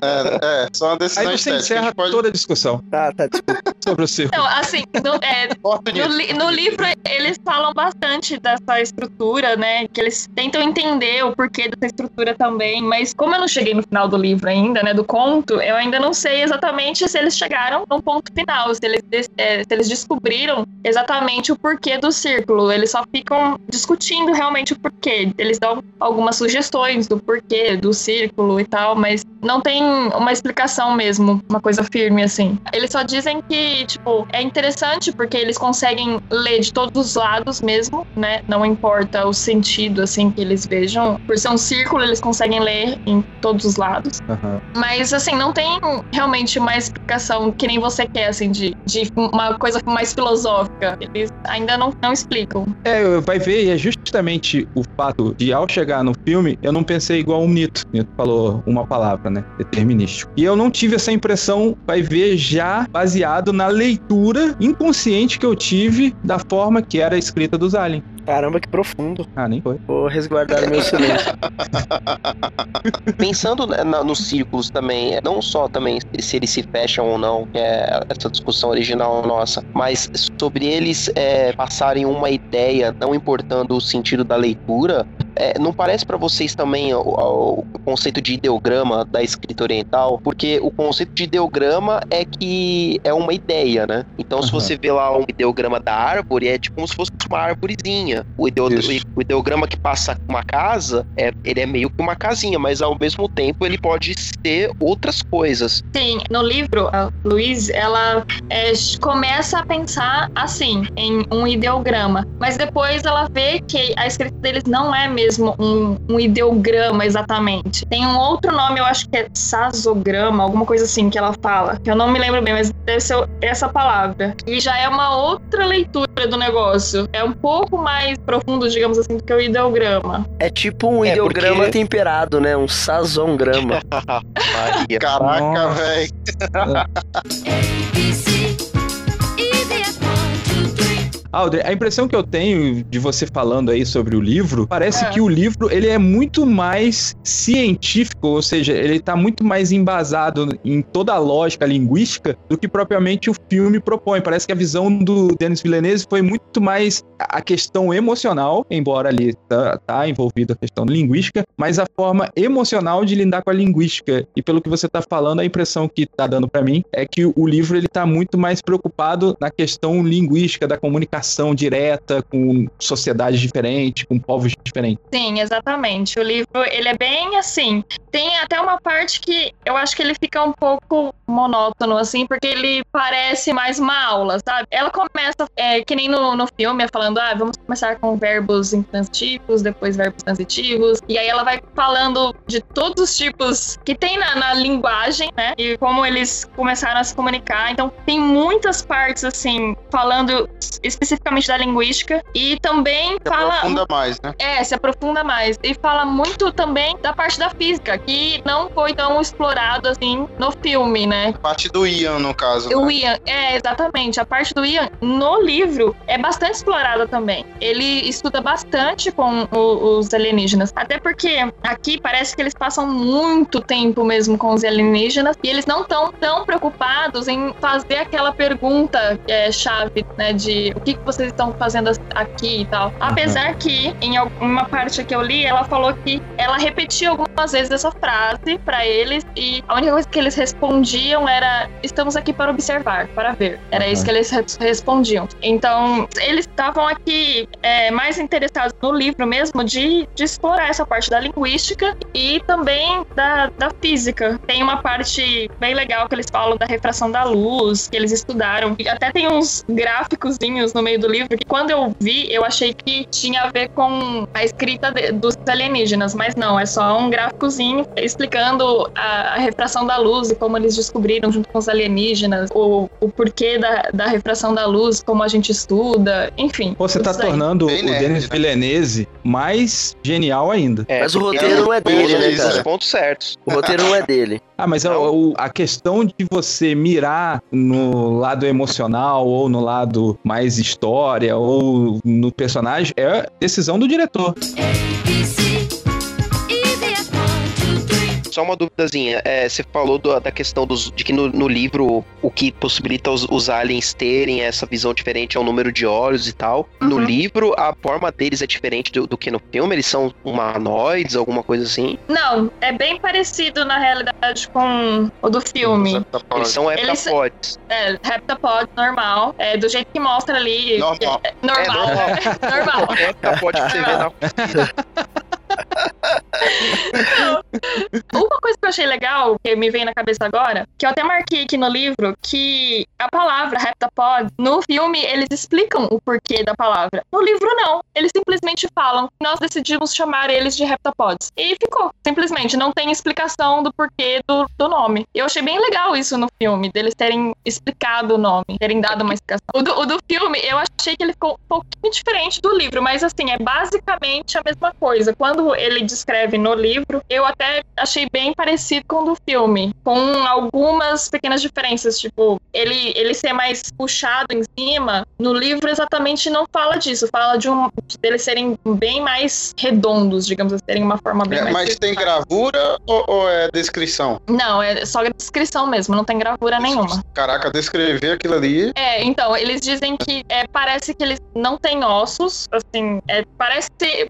É, é só uma decisão Aí você estética. Encerra pode... toda a discussão Ah, tá, desculpa. Sobre o círculo. Então, assim, no, é, No, no livro, eles falam bastante dessa estrutura, né? Que eles tentam entender o porquê dessa estrutura também. Mas como eu não cheguei no final do livro ainda, né? Do conto, eu ainda não sei exatamente se eles chegaram no ponto final. Se eles, é, se eles descobriram exatamente o porquê do círculo. Eles só ficam discutindo realmente o porquê. Eles dão algumas sugestões do porquê do círculo e tal, mas não tem uma explicação mesmo, uma coisa firme assim. Eles só dizem que, tipo, é interessante porque eles conseguem ler de todos os lados mesmo, né? Não importa o sentido assim que eles vejam. Por ser um círculo, eles conseguem ler em todos os lados. Aham. Mas assim, não tem realmente uma explicação que nem você quer, assim, de, de uma coisa mais filosófica. Eles ainda não, não explicam. É, vai ver, e é justamente o fato de, ao chegar no filme, eu não pensei igual o Nito. Nito falou uma palavra, né? Determinístico. E eu não tive essa impressão, vai ver, já baseado na leitura inconsciente que eu tive da forma que era a escrita dos aliens. Caramba, que profundo. Ah, nem foi. Vou resguardar meu silêncio. Pensando na- na- nos círculos também, é, não só também se eles se fecham ou não, que é essa discussão original nossa, mas sobre eles é, passarem uma ideia, não importando o sentido da leitura, é, não parece pra vocês também o, o- o conceito de ideograma da escrita oriental? Porque o conceito de ideograma é que é uma ideia, né? Então, se Aham. você vê lá um ideograma da árvore, é tipo como se fosse uma árvorezinha. O, ideo- o ideograma que passa uma casa, é, ele é meio que uma casinha, mas ao mesmo tempo ele pode ser outras coisas. Sim, no livro, a Luiz, ela é, começa a pensar assim, em um ideograma. Mas depois ela vê que a escrita deles não é mesmo um, um ideograma exatamente. Tem um outro nome, eu acho que é sasograma, alguma coisa assim que ela fala. Que eu não me lembro bem, mas deve ser essa palavra. E já é uma outra leitura do negócio. É um pouco mais profundo, digamos assim, do que o ideograma. É tipo um É, ideograma porque- temperado, né? Um sazongrama. Maria. Caraca, velho. Aldre, a impressão que eu tenho de você falando aí sobre o livro, parece É. que o livro ele é muito mais científico, ou seja, ele está muito mais embasado em toda a lógica linguística do que propriamente o filme propõe. Parece que a visão do Denis Villeneuve foi muito mais a questão emocional, embora ali tá, tá envolvido a questão linguística, mas a forma emocional de lidar com a linguística. E pelo que você tá falando, a impressão que tá dando para mim é que o livro ele tá muito mais preocupado na questão linguística da comunicação direta com sociedades diferentes, com povos diferentes. Sim, exatamente. O livro, ele é bem assim. Tem até uma parte que eu acho que ele fica um pouco monótono, assim, porque ele parece mais uma aula, sabe? Ela começa, é, que nem no, no filme, é falando, ah, vamos começar com verbos intransitivos, depois verbos transitivos. E aí ela vai falando de todos os tipos que tem na, na linguagem, né? E como eles começaram a se comunicar. Então, tem muitas partes, assim, falando especificamente da linguística. E também fala. Aprofunda mais, né? É, se aprofunda mais. E fala muito também da parte da física, que não foi tão explorado assim no filme, né? Parte do Ian, no caso. O né? Ian, é, exatamente. A parte do Ian no livro é bastante explorada também. Ele estuda bastante com o- os alienígenas. Até porque aqui parece que eles passam muito tempo mesmo com os alienígenas e eles não estão tão preocupados em fazer aquela pergunta é, chave, né? De o que, que vocês estão fazendo aqui e tal. Apesar que em alguma parte que eu li, ela falou que ela repetia algumas vezes essa frase pra eles e a única coisa que eles respondiam era estamos aqui para observar, para ver. Era Uhum. isso que eles res- respondiam. Então, eles estavam aqui é, mais interessados no livro mesmo de, de explorar essa parte da linguística e também da, da física. Tem uma parte bem legal que eles falam da refração da luz, que eles estudaram. E até tem uns gráficozinhos no meio do livro que quando eu vi, eu achei que tinha a ver com a escrita de- dos alienígenas, mas não, é só um gráficozinho explicando a, a refração da luz e como eles descobriram junto com os alienígenas, o, o porquê da, da refração da luz, como a gente estuda, enfim. Pô, Você tá tornando Bem o nerd, Denis né? Villeneuve mais genial ainda. É, Mas o roteiro não é dele, né, os cara? pontos certos. O roteiro não é dele. Ah, mas a, o- a questão de você mirar no lado emocional ou no lado mais história ou no personagem é decisão do diretor. Só uma duvidazinha, é, você falou do- da questão dos, de que no, no livro o que possibilita os, os aliens terem essa visão diferente é o número de olhos e tal. No Uhum. livro, a forma deles é diferente do, do que no filme? Eles são humanoides, alguma coisa assim? Não, é bem parecido na realidade com o do filme. Eles são Eles- heptapods. É, heptapod normal, é do jeito que mostra ali. Normal. É, normal. É, normal. Heptapod que você vê na Uma coisa que eu achei legal, que me vem na cabeça agora, que eu até marquei aqui no livro, que a palavra heptapod, no filme, eles explicam o porquê da palavra. No livro, não. Eles simplesmente falam que nós decidimos chamar eles de heptapods. E ficou. Simplesmente. Não tem explicação do porquê do, do nome. Eu achei bem legal isso no filme, deles terem explicado o nome, terem dado uma explicação. O do, o do filme, eu achei que ele ficou um pouquinho diferente do livro, mas assim, é basicamente a mesma coisa. Quando ele descreve no livro, eu até achei bem parecido com o do filme, com algumas pequenas diferenças, tipo, ele, ele ser mais puxado em cima, no livro exatamente não fala disso, fala de um deles serem bem mais redondos, digamos assim, terem uma forma bem É, mais mas tem gravura ou, ou é descrição? Não, é só descrição mesmo, não tem gravura nenhuma. Caraca, descrever aquilo ali. É, então, eles dizem que é, parece que eles não têm ossos, assim, é, parece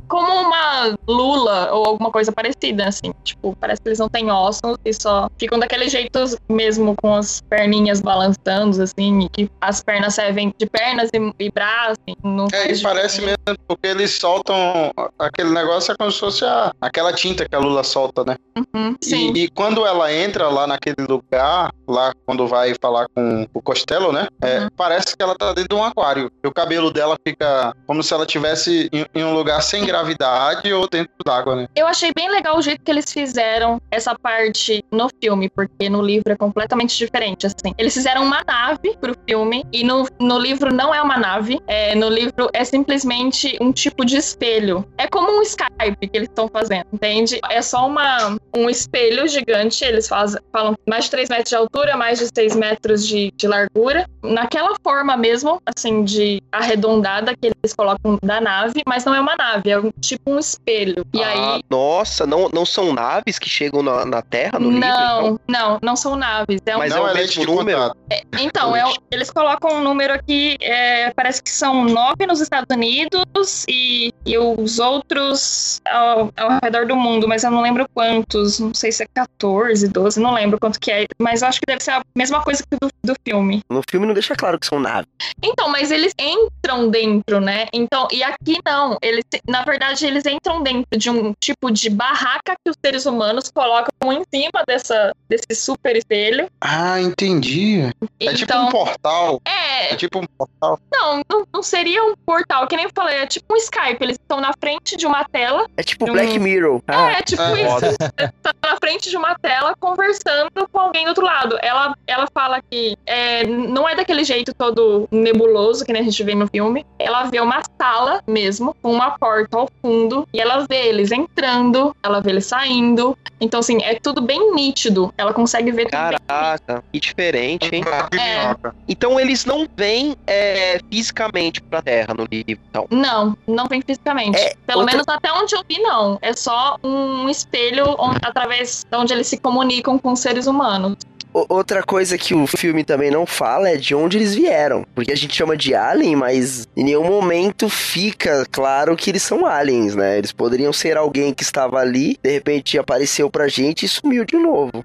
como uma lula ou alguma coisa parecida, assim, tipo, parece que eles não têm ossos e só ficam daquele jeito mesmo com as perninhas balançando, assim, e que as pernas servem de pernas e, e braços, assim, não É, e parece mesmo, porque eles soltam aquele negócio, é como se fosse a, aquela tinta que a Lula solta, né? Uhum, E- sim. E, quando ela entra lá naquele lugar, lá quando vai falar com o Costello, né? é, Uhum. Parece que ela tá dentro de um aquário. E o cabelo dela fica como se ela estivesse em, em um lugar sem gravidade ou dentro d'água, né? Eu achei bem legal o jeito que eles fizeram essa parte no filme, porque no livro é completamente diferente, assim. Eles fizeram uma nave pro filme, e no, no livro não é uma nave. É, no livro é simplesmente um tipo de espelho. É como um Skype que eles estão fazendo, entende? É só uma, um espelho gigante, eles fazem, falam mais de 3 metros de altura, mais de 6 metros de, de largura. Naquela forma mesmo, assim, de arredondada que eles colocam da nave, mas não é uma nave, é um, tipo um espelho. E aí Ah, nossa, não, não são naves que chegam na, na Terra no livro? não, então? não, não são naves. É um- Mas é o leite mesmo de número? contato. Então, é eles colocam um número aqui, é, parece que são nove nos Estados Unidos e, e os outros ao, ao redor do mundo, mas eu não lembro quantos, não sei se é 14, 12, não lembro quanto que é, mas acho que deve ser a mesma coisa que do, do filme. No filme não deixa claro que são naves. Então, mas eles entram dentro, né? Então, e aqui não. Eles, na verdade, eles entram dentro de um tipo de barraca que os seres humanos colocam em cima dessa, desse super espelho. Ah, entendi. É tipo um Então, portal. é, É tipo um portal. não, não, não seria um portal, que nem eu falei, é tipo um Skype. Eles estão na frente de uma tela. É tipo Hum. Black Mirror. Ah, é, tipo é. isso. tá na frente de uma tela conversando com alguém do outro lado. Ela, ela fala que é, não é daquele jeito todo nebuloso que nem a gente vê no filme. Ela vê uma sala mesmo, com uma porta ao fundo, e ela vê eles entrando, ela vê eles saindo. Então, assim, é tudo bem nítido. Ela consegue ver tudo bem. Caraca, que diferente, hein? É. Então eles não vêm é, fisicamente pra Terra no livro, então. Não, não vem fisicamente. É, Pelo outra- menos até onde eu vi, não. É só um espelho onde- através de onde eles se comunicam com os seres humanos. O- Outra coisa que o filme também não fala é de onde eles vieram. Porque a gente chama de alien, mas em nenhum momento fica claro que eles são aliens, né? Eles poderiam ser alguém que estava ali, de repente apareceu pra gente e sumiu de novo.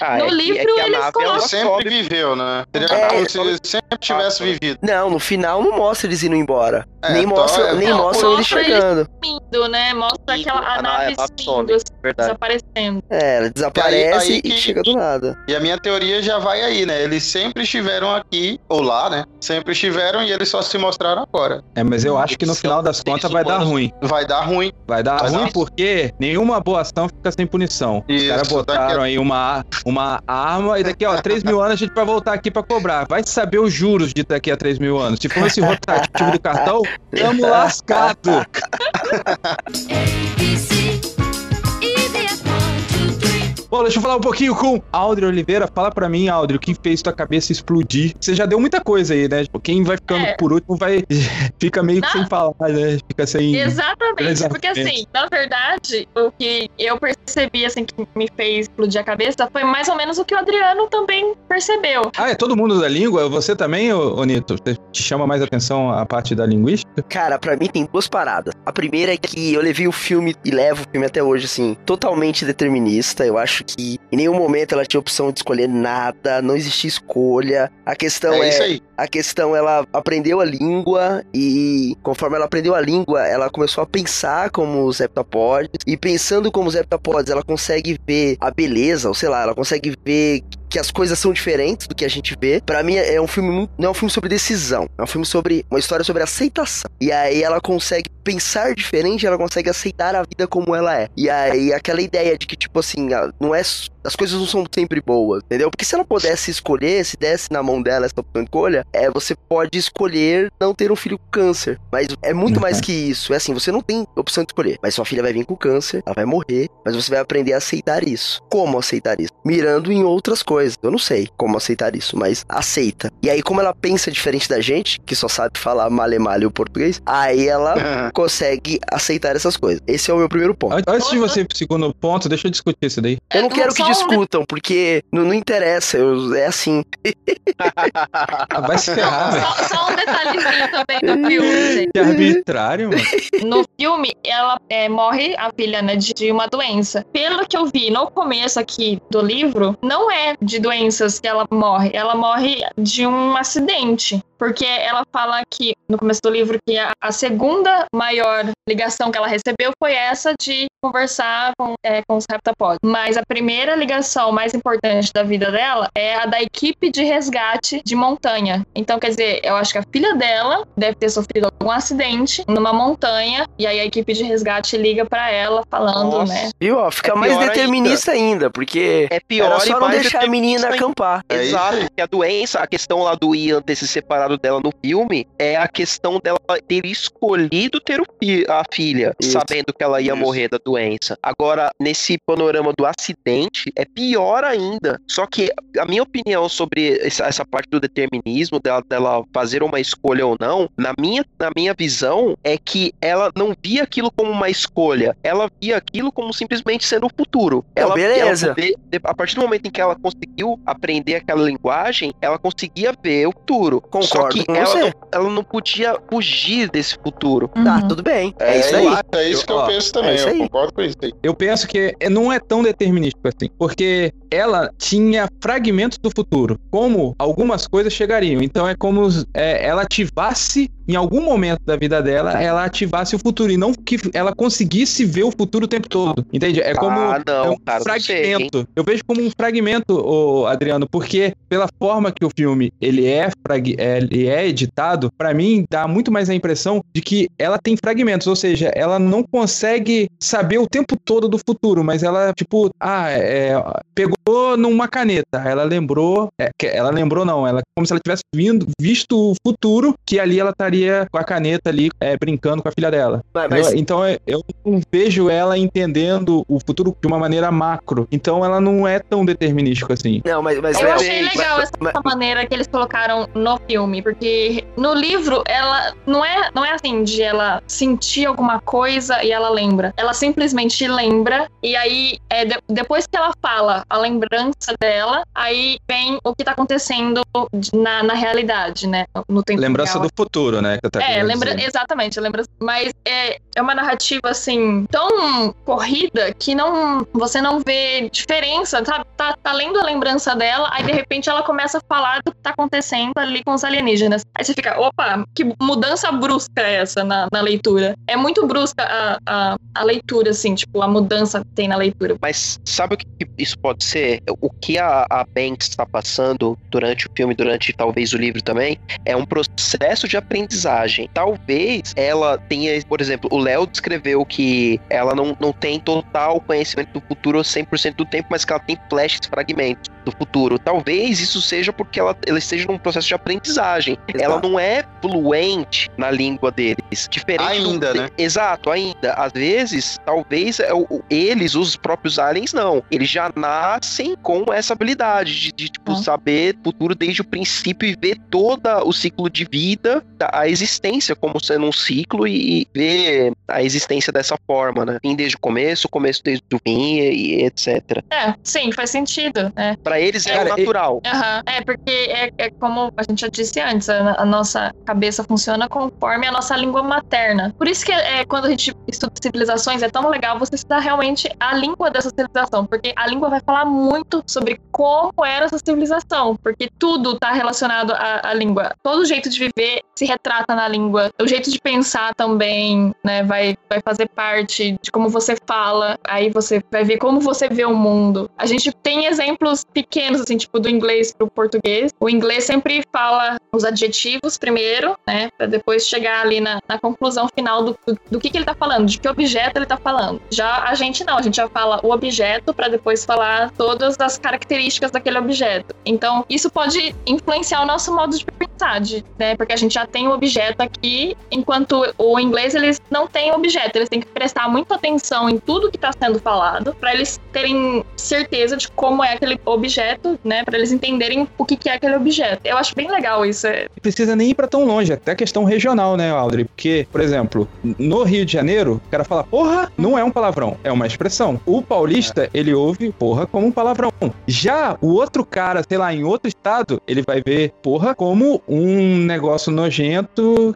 Ah, No é que- livro, é que a eles nave colocam- ela Ele sempre sobe viveu, né? Seria É, como se ele sempre tivesse vivido. Não, no final não mostra eles indo embora. É, nem então, mostra, é, nem não, mostra eles mostra eles- chegando. Indo, né? Mostra aquela a a nave nave indo, some. assim, desaparecendo. É, ela desaparece aí e que- chega do nada. E a minha teoria já vai aí, né? Eles sempre estiveram aqui, ou lá, né? Sempre estiveram e eles só se mostraram agora. É, mas eu acho que no final das contas vai dar ruim. Vai dar ruim. Vai dar Vai ruim dar- porque nenhuma boa ação fica sem punição. Os Isso, caras botaram a- aí uma, uma arma e daqui, ó, 3 mil anos a gente vai voltar aqui pra cobrar. Vai saber os juros de daqui a 3 mil anos. Se for esse rotativo do cartão, tamo lascado. Bom, deixa eu falar um pouquinho com Audrey Oliveira. Fala pra mim, Audrey, o que fez tua cabeça explodir? Você já deu muita coisa aí, né? Tipo, Quem vai ficando É. por último vai. Fica meio que Não. sem falar, né? Fica sem. Exatamente, porque Exatamente. assim, na verdade, o que eu percebi, assim, que me fez explodir a cabeça foi mais ou menos o que o Adriano também percebeu. Ah, é todo mundo da língua? Você também, ô, ô Nito? Você te chama mais atenção a parte da linguística? Cara, pra mim tem duas paradas. A primeira é que eu levei o filme e levo o filme até hoje, assim, totalmente determinista. Eu acho que em nenhum momento ela tinha opção de escolher nada, não existia escolha. A questão é é, a questão ela aprendeu a língua e conforme ela aprendeu a língua, ela começou a pensar como os heptapods e pensando como os heptapods, ela consegue ver a beleza, ou sei lá, ela consegue ver que as coisas são diferentes do que a gente vê. Pra mim é um filme não é um filme sobre decisão, é um filme sobre uma história sobre aceitação. E aí ela consegue pensar diferente, ela consegue aceitar a vida como ela é. E aí aquela ideia de que tipo assim, não é as coisas não são sempre boas, entendeu? Porque se ela pudesse escolher, se desse na mão dela essa opção de escolha, é, você pode escolher não ter um filho com câncer. Mas é muito mais que isso. É assim, você não tem opção de escolher. Mas sua filha vai vir com câncer, ela vai morrer, mas você vai aprender a aceitar isso. Como aceitar isso? Mirando em outras coisas. Eu não sei como aceitar isso, mas aceita. E aí, como ela pensa diferente da gente, que só sabe falar male male o português, aí ela consegue aceitar essas coisas. Esse é o meu primeiro ponto. An- Antes de você ir pro segundo ponto, deixa eu discutir isso daí. Eu não É, quero que discutam, porque não, não interessa. eu- é assim. Ah, vai se ferrar. Só, só um detalhezinho também do filme. Que arbitrário, mano. No filme, ela é, morre, a filha, né, de, de uma doença. Pelo que eu vi no começo aqui do livro, não é de doenças que ela morre. Ela morre de um acidente. Porque ela fala que, no começo do livro, que a, a segunda maior ligação que ela recebeu foi essa de conversar com, é, com os reptapods. Mas a primeira ligação mais importante da vida dela é a da equipe de resgate de montanha. Então, quer dizer, eu acho que a filha dela deve ter sofrido algum acidente numa montanha, e aí a equipe de resgate liga pra ela falando, Nossa. né? Viu? Ó, fica É mais determinista ainda, porque É pior era e só não deixar a menina ainda. acampar. É Exato, porque a doença, a questão lá do Ian ter se separado dela no filme é a questão dela ter escolhido ter a filha, Isso. sabendo que ela ia Isso. morrer da doença. Agora, nesse panorama do acidente, é pior ainda. Só que a minha opinião sobre essa, essa parte do determinismo, dela, dela fazer uma escolha ou não, na minha, na minha visão, é que ela não via aquilo como uma escolha, ela via aquilo como simplesmente sendo o futuro. Não, ela, beleza. ela a partir do momento em que ela conseguiu aprender aquela linguagem, ela conseguia ver o futuro. Só Concordo que com ela você. não, ela não podia fugir desse futuro. Tá, Uhum. tudo bem. É, isso aí. é isso que eu Ó, penso também. é eu concordo com isso aí. Eu penso que não é tão determinístico assim, porque ela tinha fragmentos do futuro, como algumas coisas chegariam. Então é como é, ela ativasse, em algum momento da vida dela, ela ativasse o futuro, e não que ela conseguisse ver o futuro o tempo todo. Entende? É como ah, não, é um cara, não sei, fragmento. eu vejo como um fragmento, ô, Adriano, porque pela forma que o filme ele é, é, ele é editado, pra mim dá muito mais a impressão de que ela tem fragmentos, ou seja, ela não consegue saber o tempo todo do futuro, mas ela tipo, ah, é, pegou numa caneta, ela lembrou, é, que- ela lembrou não, ela como se ela tivesse vindo, visto o futuro, que ali ela estaria com a caneta ali é, brincando com a filha dela. Mas, mas- Então é- eu não vejo ela entendendo o futuro de uma maneira macro. Então ela não é tão determinística assim. não, mas, mas Eu Léo, achei mas- legal essa mas- maneira que eles colocaram no filme, porque no livro ela não é, não é assim de ela sentir alguma coisa e ela lembra. Ela simplesmente lembra e aí é, de- depois que ela fala a lembrança dela, aí vem o que tá acontecendo na, na realidade, né? No tempo Lembrança real. do futuro, né? Que É, lembra, exatamente, lembra, mas é, é uma narrativa assim tão corrida que não você não vê diferença, sabe? Tá, tá lendo a lembrança dela, aí de repente ela começa a falar do que tá acontecendo ali com os alienígenas. Aí você fica, opa, que mudança brusca é essa na, na leitura? É muito brusca a, a, a leitura, assim, tipo, a mudança que tem na leitura. Mas sabe o que isso pode ser? O que a, a Banks está passando durante o filme, durante talvez o livro também, é um processo de aprendizagem. Talvez ela tenha, por exemplo, o Léo descreveu que ela não, não tem total conhecimento do futuro 100% do tempo, mas que ela tem flashes, fragmentos do futuro. Talvez isso seja porque ela, ela esteja num processo de aprendizagem. Ela não é fluente na língua deles. Diferente Ainda, do, né? Exato, ainda. Às vezes, talvez é eles, os próprios aliens, não. Eles já nascem com essa habilidade de, de, tipo, Ah. saber o futuro desde o princípio e ver todo o ciclo de vida, da, a existência como sendo um ciclo e, e a existência dessa forma, né? Fim desde o começo, começo desde o fim e, e etc. É, sim, faz sentido, né? Pra eles é, o natural. Aham, É, porque é, é como a gente já disse antes, a, a nossa cabeça funciona conforme a nossa língua materna. Por isso que é, quando a gente estuda civilizações, é tão legal você estudar realmente a língua dessa civilização, porque a língua vai falar muito sobre como era essa civilização, porque tudo está relacionado à, à língua. Todo jeito de viver se retrata trata na língua. O jeito de pensar também, né, vai, vai fazer parte de como você fala. Aí você vai ver como você vê o mundo. A gente tem exemplos pequenos, assim, tipo do inglês pro português. O inglês sempre fala os adjetivos primeiro, né, pra depois chegar ali na, na conclusão final do, do, do que, que ele tá falando, de que objeto ele tá falando. Já a gente não, a gente já fala o objeto para depois falar todas as características daquele objeto. Então, isso pode influenciar o nosso modo de pensar, de, né? Porque a gente já tem o objeto aqui, enquanto o inglês eles não têm objeto, eles têm que prestar muita atenção em tudo que está sendo falado para eles terem certeza de como é aquele objeto, né? Para eles entenderem o que, que é aquele objeto. Eu acho bem legal isso. É. Não precisa nem ir para tão longe, até questão regional, né, Audrey? Porque, por exemplo, no Rio de Janeiro, o cara fala porra, não é um palavrão, é uma expressão. O paulista, ele ouve porra como um palavrão. Já o outro cara, sei lá, em outro estado, ele vai ver porra como um negócio nojento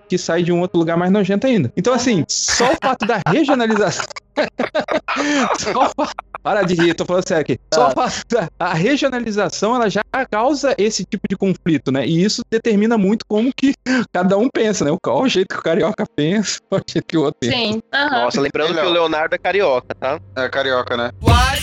que sai de um outro lugar mais nojento ainda. Então, assim, só o fato da regionalização. só o fato... Para de rir, tô falando sério aqui. Só o fato da a regionalização, ela já causa esse tipo de conflito, né? E isso determina muito como que cada um pensa, né? Qual o jeito que o carioca pensa, qual o jeito que o outro pensa. Sim. Nossa, lembrando que o Leonardo é carioca, tá? É carioca, né? Uai,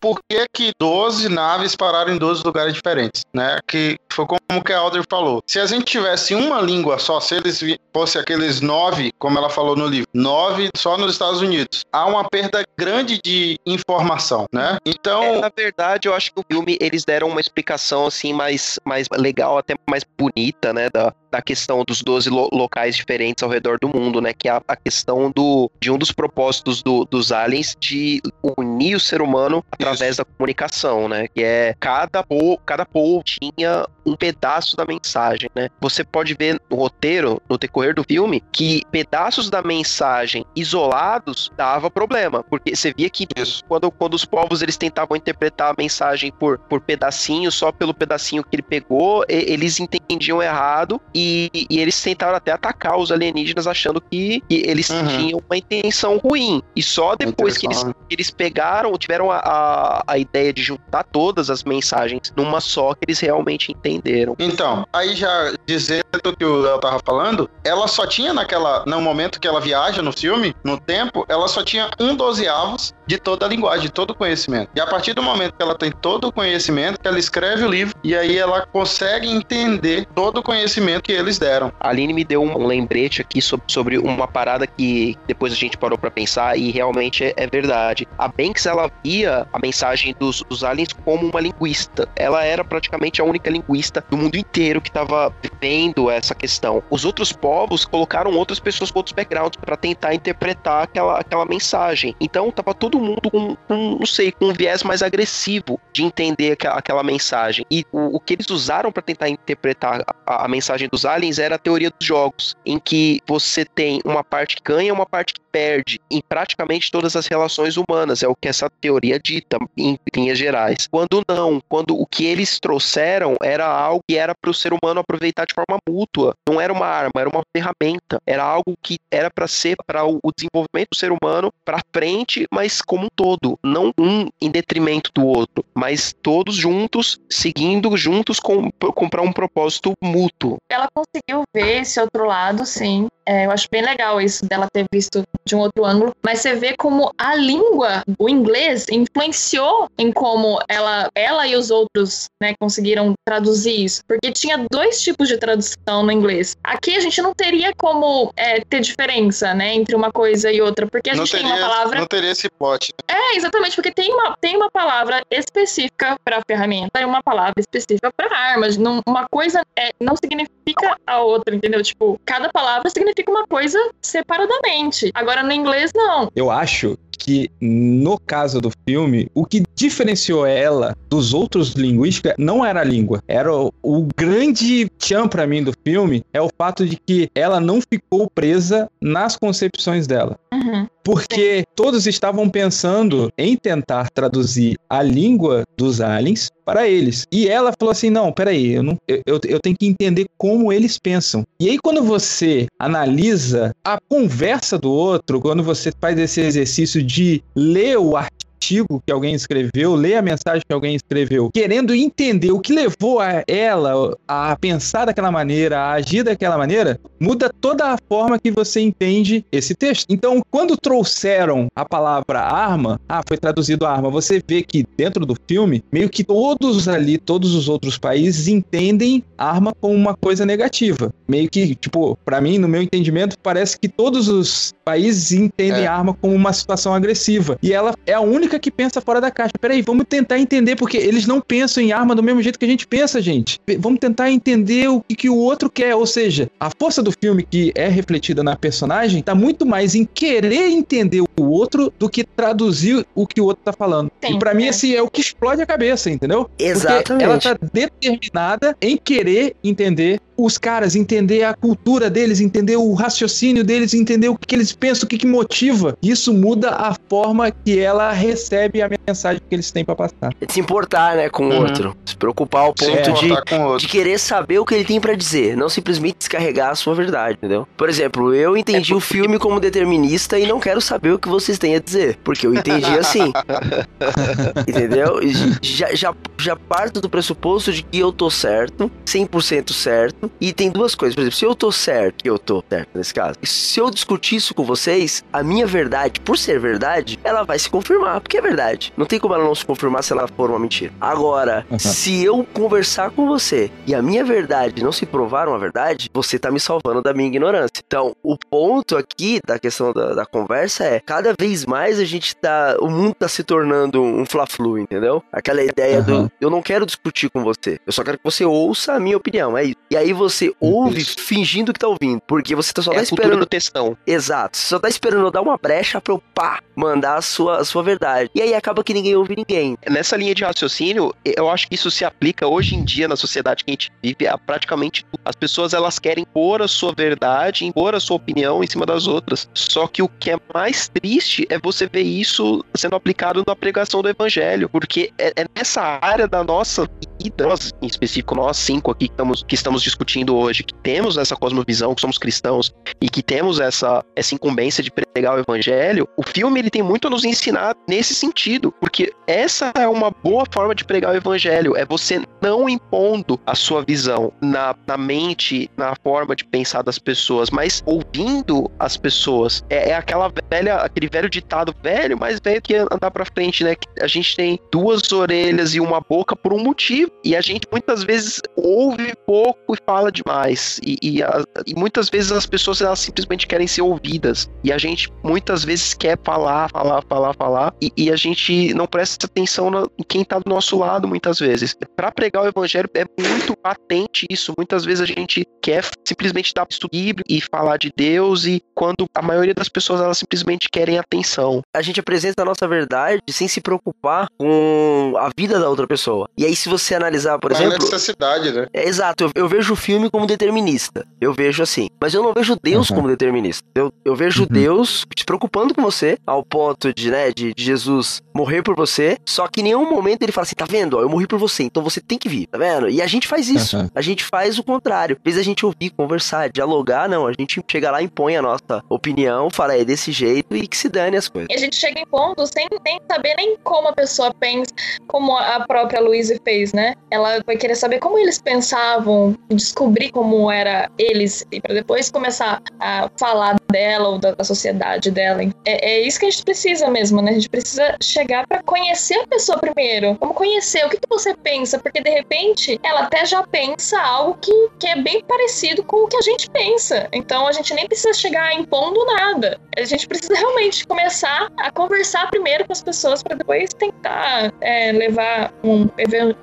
Por que, que 12 naves pararam em 12 lugares diferentes, né? Que foi como que a Audrey falou. Se a gente tivesse uma língua só, se eles fossem aqueles nove, como ela falou no livro, nove só nos Estados Unidos, há uma perda grande de informação, né? Então... É, na verdade, eu acho que o filme, eles deram uma explicação, assim, mais, mais legal, até mais bonita, né? Da, da questão dos 12 lo locais diferentes ao redor do mundo, né? Que é a, a questão do, de um dos propósitos do, dos aliens de unir o ser humano através da comunicação, né? Que é cada povo, cada povo tinha um pedaço da mensagem, né? Você pode ver no roteiro, no decorrer do filme, que pedaços da mensagem isolados dava problema, porque você via que quando, quando os povos eles tentavam interpretar a mensagem por, por pedacinho, só pelo pedacinho que ele pegou, e, eles entendiam errado e, e, eles tentaram até atacar os alienígenas achando que, que eles Uhum. tinham uma intenção ruim. E só depois que eles, eles pegaram, tiveram a, a, a ideia de juntar todas as mensagens numa só, que eles realmente entenderam. Então, aí já dizendo que o Léo tava falando, ela só tinha naquela, no momento que ela viaja no filme, no tempo, ela só tinha um dozeavos de toda a linguagem, de todo o conhecimento. E a partir do momento que ela tem todo o conhecimento, ela escreve o livro e aí ela consegue entender todo o conhecimento que eles deram. A Aline me deu um lembrete aqui sobre, sobre uma parada que depois a gente parou pra pensar e realmente é, é verdade. A Banks, ela via a mensagem dos, dos aliens como uma linguista. Ela era praticamente a única linguista do mundo inteiro que tava vendo essa questão. Os outros povos colocaram outras pessoas com outros backgrounds pra tentar interpretar aquela, aquela mensagem. Então tava todo mundo com, com, não sei, com um viés mais agressivo de entender aquela, aquela mensagem. E o, o que eles usaram pra tentar interpretar a, a mensagem dos aliens era a teoria dos jogos, em que você tem uma parte que ganha uma parte que perde em praticamente todas as relações humanas. É o que essa teoria dita, em linhas gerais. Quando não, quando o que eles trouxeram era algo que era para o ser humano aproveitar de forma mútua. Não era uma arma, era uma ferramenta. Era algo que era para ser para o desenvolvimento do ser humano para frente, mas como um todo. Não um em detrimento do outro, mas todos juntos, seguindo juntos com, com para um propósito mútuo. Ela conseguiu ver esse outro lado, sim. É, eu acho bem legal isso dela ter visto de um outro ângulo. Mas você vê como a língua, o inglês, influenciou em como ela, ela e os outros né, conseguiram traduzir isso. Porque tinha dois tipos de tradução no inglês. Aqui a gente não teria como é, ter diferença né, entre uma coisa e outra. Porque a Não gente teria, tem uma palavra. não teria esse plot. né? É, exatamente, porque tem uma, tem uma palavra específica para ferramenta e uma palavra específica para armas. Não, uma coisa é, não significa a outra, entendeu? Tipo, cada palavra significa uma coisa separadamente. Agora, no inglês, não. Eu acho que no caso do filme, o que diferenciou ela dos outros linguísticos não era a língua. Era o, o grande tchan pra mim do filme é o fato de que ela não ficou presa nas concepções dela. Uhum. Porque todos estavam pensando em tentar traduzir a língua dos aliens para eles. E ela falou assim: não, peraí, eu, não, eu, eu, eu tenho que entender como eles pensam. E aí, quando você analisa a conversa do outro, quando você faz esse exercício de ler o artigo artigo que alguém escreveu, lê a mensagem que alguém escreveu, querendo entender o que levou a ela a pensar daquela maneira, a agir daquela maneira, muda toda a forma que você entende esse texto. Então, quando trouxeram a palavra arma, ah, foi traduzido arma, você vê que dentro do filme, meio que todos ali, todos os outros países entendem arma como uma coisa negativa. Meio que, tipo, para mim, no meu entendimento, parece que todos os países entendem É. arma como uma situação agressiva. E ela é a única que pensa fora da caixa. Peraí, vamos tentar entender, porque eles não pensam em arma do mesmo jeito que a gente pensa, gente. Vamos tentar entender o que, que o outro quer. Ou seja, a força do filme que é refletida na personagem tá muito mais em querer entender o outro do que traduzir o que o outro tá falando. Sim, e pra mim, é. esse é o que explode a cabeça, entendeu? Porque Exatamente. ela tá determinada em querer entender os caras, entender a cultura deles, entender o raciocínio deles, entender o que, eles pensam, o que, que motiva. Isso muda a forma que ela recebe a mensagem que eles têm pra passar. É de se importar, né, com o Uhum. outro. Se preocupar ao ponto de, de querer saber o que ele tem pra dizer, não simplesmente descarregar a sua verdade, entendeu? Por exemplo, eu entendi o filme como determinista e não quero saber o que vocês têm a dizer, porque eu entendi assim. entendeu? E Já, já, já parto do pressuposto de que eu tô certo, 100% certo, e tem duas coisas. Por exemplo, se eu tô certo, eu tô certo nesse caso, se eu discutir isso com vocês, a minha verdade, por ser verdade, ela vai se confirmar, porque é verdade. Não tem como ela não se confirmar se ela for uma mentira. Agora, Uhum. se eu conversar com você e a minha verdade não se provar uma verdade, você tá me salvando da minha ignorância. Então, o ponto aqui da questão da, da conversa é, cada vez mais a gente tá, o mundo tá se tornando um fla-flu, entendeu? Aquela ideia Uhum. do, eu não quero discutir com você, eu só quero que você ouça a minha opinião, é isso. E aí você ouve Isso. fingindo que tá ouvindo, porque você tá só É tá a esperando do textão. Exato. Você só tá esperando eu dar uma brecha pra eu, pá, mandar a sua, a sua verdade. E aí acaba que ninguém ouve ninguém. Nessa linha de raciocínio, eu acho que isso se aplica hoje em dia na sociedade que a gente vive a praticamente tudo. As pessoas elas querem pôr a sua verdade, impor a sua opinião em cima das outras. Só que o que é mais triste é você ver isso sendo aplicado na pregação do evangelho, porque é, é nessa área da nossa vida, nós, em específico nós cinco aqui que estamos, que estamos discutindo hoje, que temos essa cosmovisão, que somos cristãos e que temos essa, essa incumbência de pregar o evangelho, o filme ele tem muito a nos ensinar nesse sentido, porque essa é uma boa forma de pregar o evangelho, é você não impondo a sua visão na, na mente, na forma de pensar das pessoas, mas ouvindo as pessoas. É, é aquela velha, aquele velho ditado velho, mas velho que andar pra frente, né? Que a gente tem duas orelhas e uma boca por um motivo, e a gente muitas vezes ouve pouco e fala demais, e, e, a- e muitas vezes as pessoas elas simplesmente querem ser ouvidas, e a gente muitas vezes quer falar, falar, falar, falar, e, e a gente não presta atenção em quem tá do nosso lado muitas vezes. Pra pregar o evangelho é muito patente isso. Muitas vezes a gente quer simplesmente dar estudo e falar de Deus, e quando a maioria das pessoas elas simplesmente querem atenção. A gente apresenta a nossa verdade sem se preocupar com a vida da outra pessoa. E aí, se você analisar, por Por exemplo. necessidade, né? É exato, eu, eu vejo o filme como determinista. Eu vejo assim. Mas eu não vejo Deus Uhum. como determinista. Eu, eu vejo Uhum. Deus se preocupando com você, ao ponto de, né, de, de Jesus morrer por você. Só que em nenhum momento ele fala assim: tá vendo? Ó, eu morri por você, então você tem que vir, tá vendo? E a gente faz isso. Uhum. A gente faz o contrário. Às vezes a gente ouvir, conversar, dialogar, não. A gente chega lá, impõe a nossa opinião, fala, é desse jeito e que se dane as coisas. E a gente chega em ponto sem nem saber nem como a pessoa pensa, como a própria Louise fez, né? Ela vai querer saber como eles pensavam, descobrir como era eles, e para depois começar a falar dela ou da, da sociedade dela. É, é isso que a gente precisa mesmo, né? A gente precisa chegar para conhecer a pessoa primeiro. Vamos conhecer o que, que você pensa, porque de repente ela até já pensa algo que, que é bem parecido com o que a gente pensa. Então a gente nem precisa chegar impondo nada. A gente precisa realmente começar a conversar primeiro com as pessoas para depois tentar é, levar um,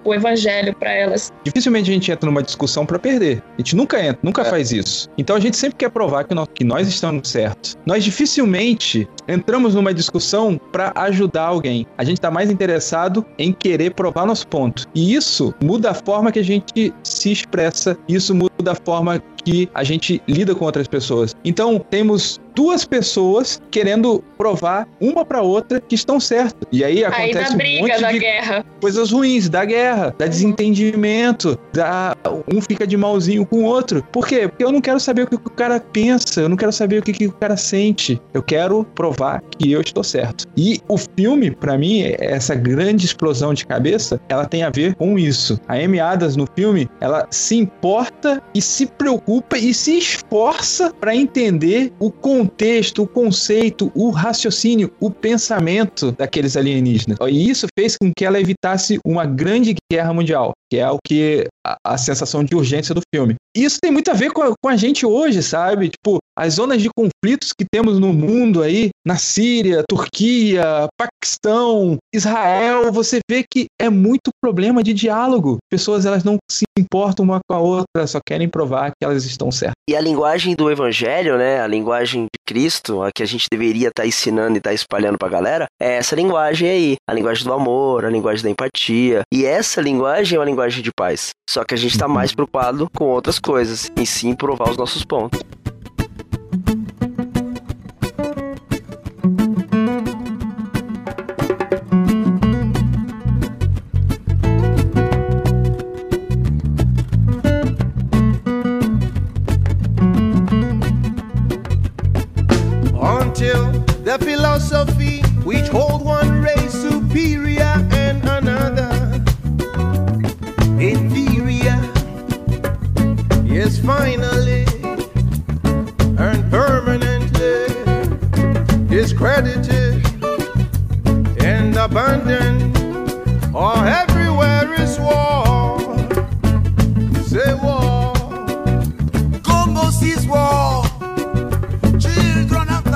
o evangelho para elas. Dificilmente a gente entra numa discussão pra perder. A gente nunca entra, nunca É. faz isso. Então a gente sempre quer provar que nós, que nós estamos certos. Nós dificilmente entramos numa discussão pra ajudar alguém. A gente tá mais interessado em querer provar nosso ponto. E isso muda a forma que a gente se expressa, isso muda a forma que a gente lida com outras pessoas. Então, temos duas pessoas querendo provar uma pra outra que estão certas. E aí Aí acontece da um briga, monte da de guerra. coisas ruins, da guerra, da desentendimento, da um fica de malzinho com o outro. Por quê? Porque eu não quero saber o que o cara pensa, eu não quero saber o que, que o cara sente. Eu quero provar que eu estou certo. E o filme, pra mim, essa grande explosão de cabeça, ela tem a ver com isso. A Amy Adams no filme, ela se importa e se preocupa e se esforça pra entender o contexto, o conceito, o raciocínio, o pensamento daqueles alienígenas. E isso fez com que ela evitasse uma grande guerra mundial, que é o que a, a sensação de urgência do filme. Isso tem muito a ver com a, com a gente hoje, sabe? Tipo, as zonas de conflitos que temos no mundo aí, na Síria, Turquia, Paquistão, Israel, você vê que é muito problema de diálogo. Pessoas elas não se importam uma com a outra, só querem provar que elas estão certas. E a linguagem do evangelho, né, a linguagem de Cristo, a que a gente deveria estar ensinando e estar espalhando pra galera, é essa linguagem aí, a linguagem do amor, a linguagem da empatia. E essa linguagem é uma linguagem de paz. Só que a gente tá mais preocupado com outras coisas, e sim provar os nossos pontos. Finally and permanently discredited and abandoned. Or everywhere is war. Say war. Como si es war, children of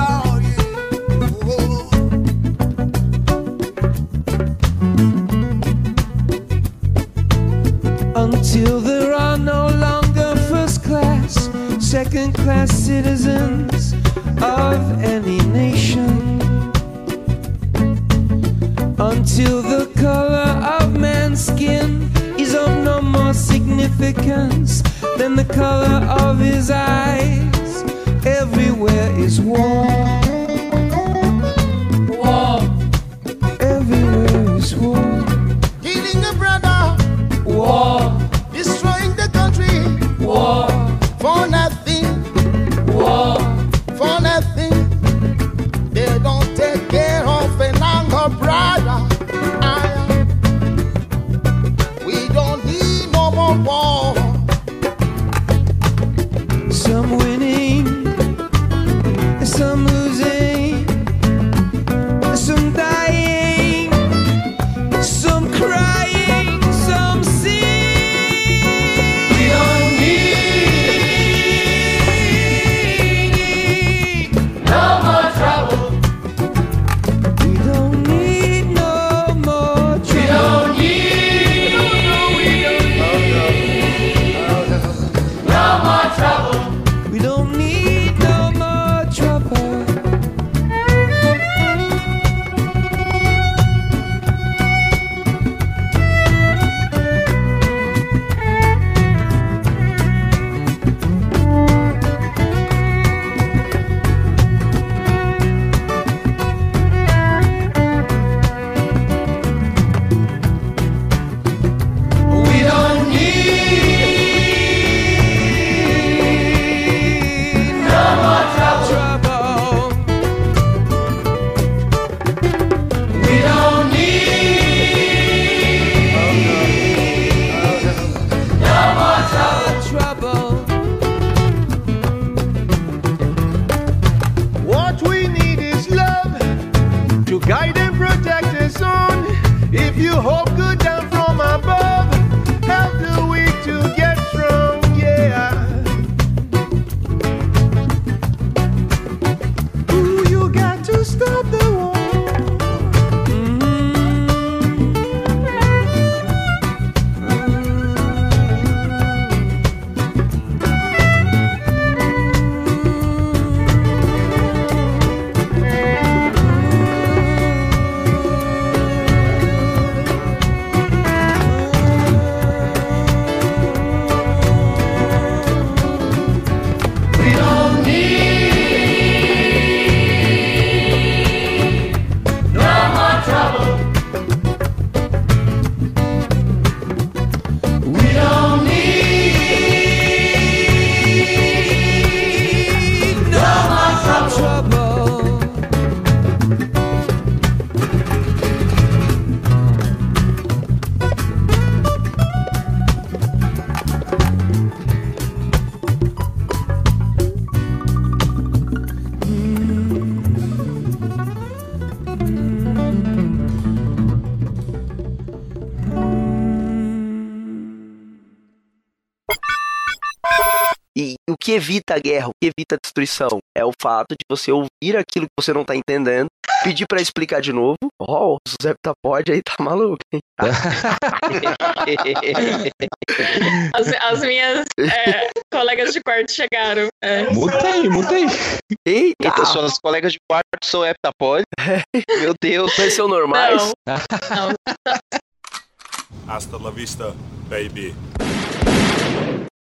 until there are no second class citizens of any nation. Until the color of man's skin is of no more significance than the color of his eyes. Everywhere is war. Que evita a guerra, o que evita a destruição? É o fato de você ouvir aquilo que você não tá entendendo, pedir pra explicar de novo. Ó, o Zé tá pode aí, tá maluco, hein? As, as minhas é, colegas de quarto chegaram. É. Muta aí. Eita! Eita, suas colegas de quarto são heptapod? Meu Deus. Mas são normais? Não. Hasta la vista, baby.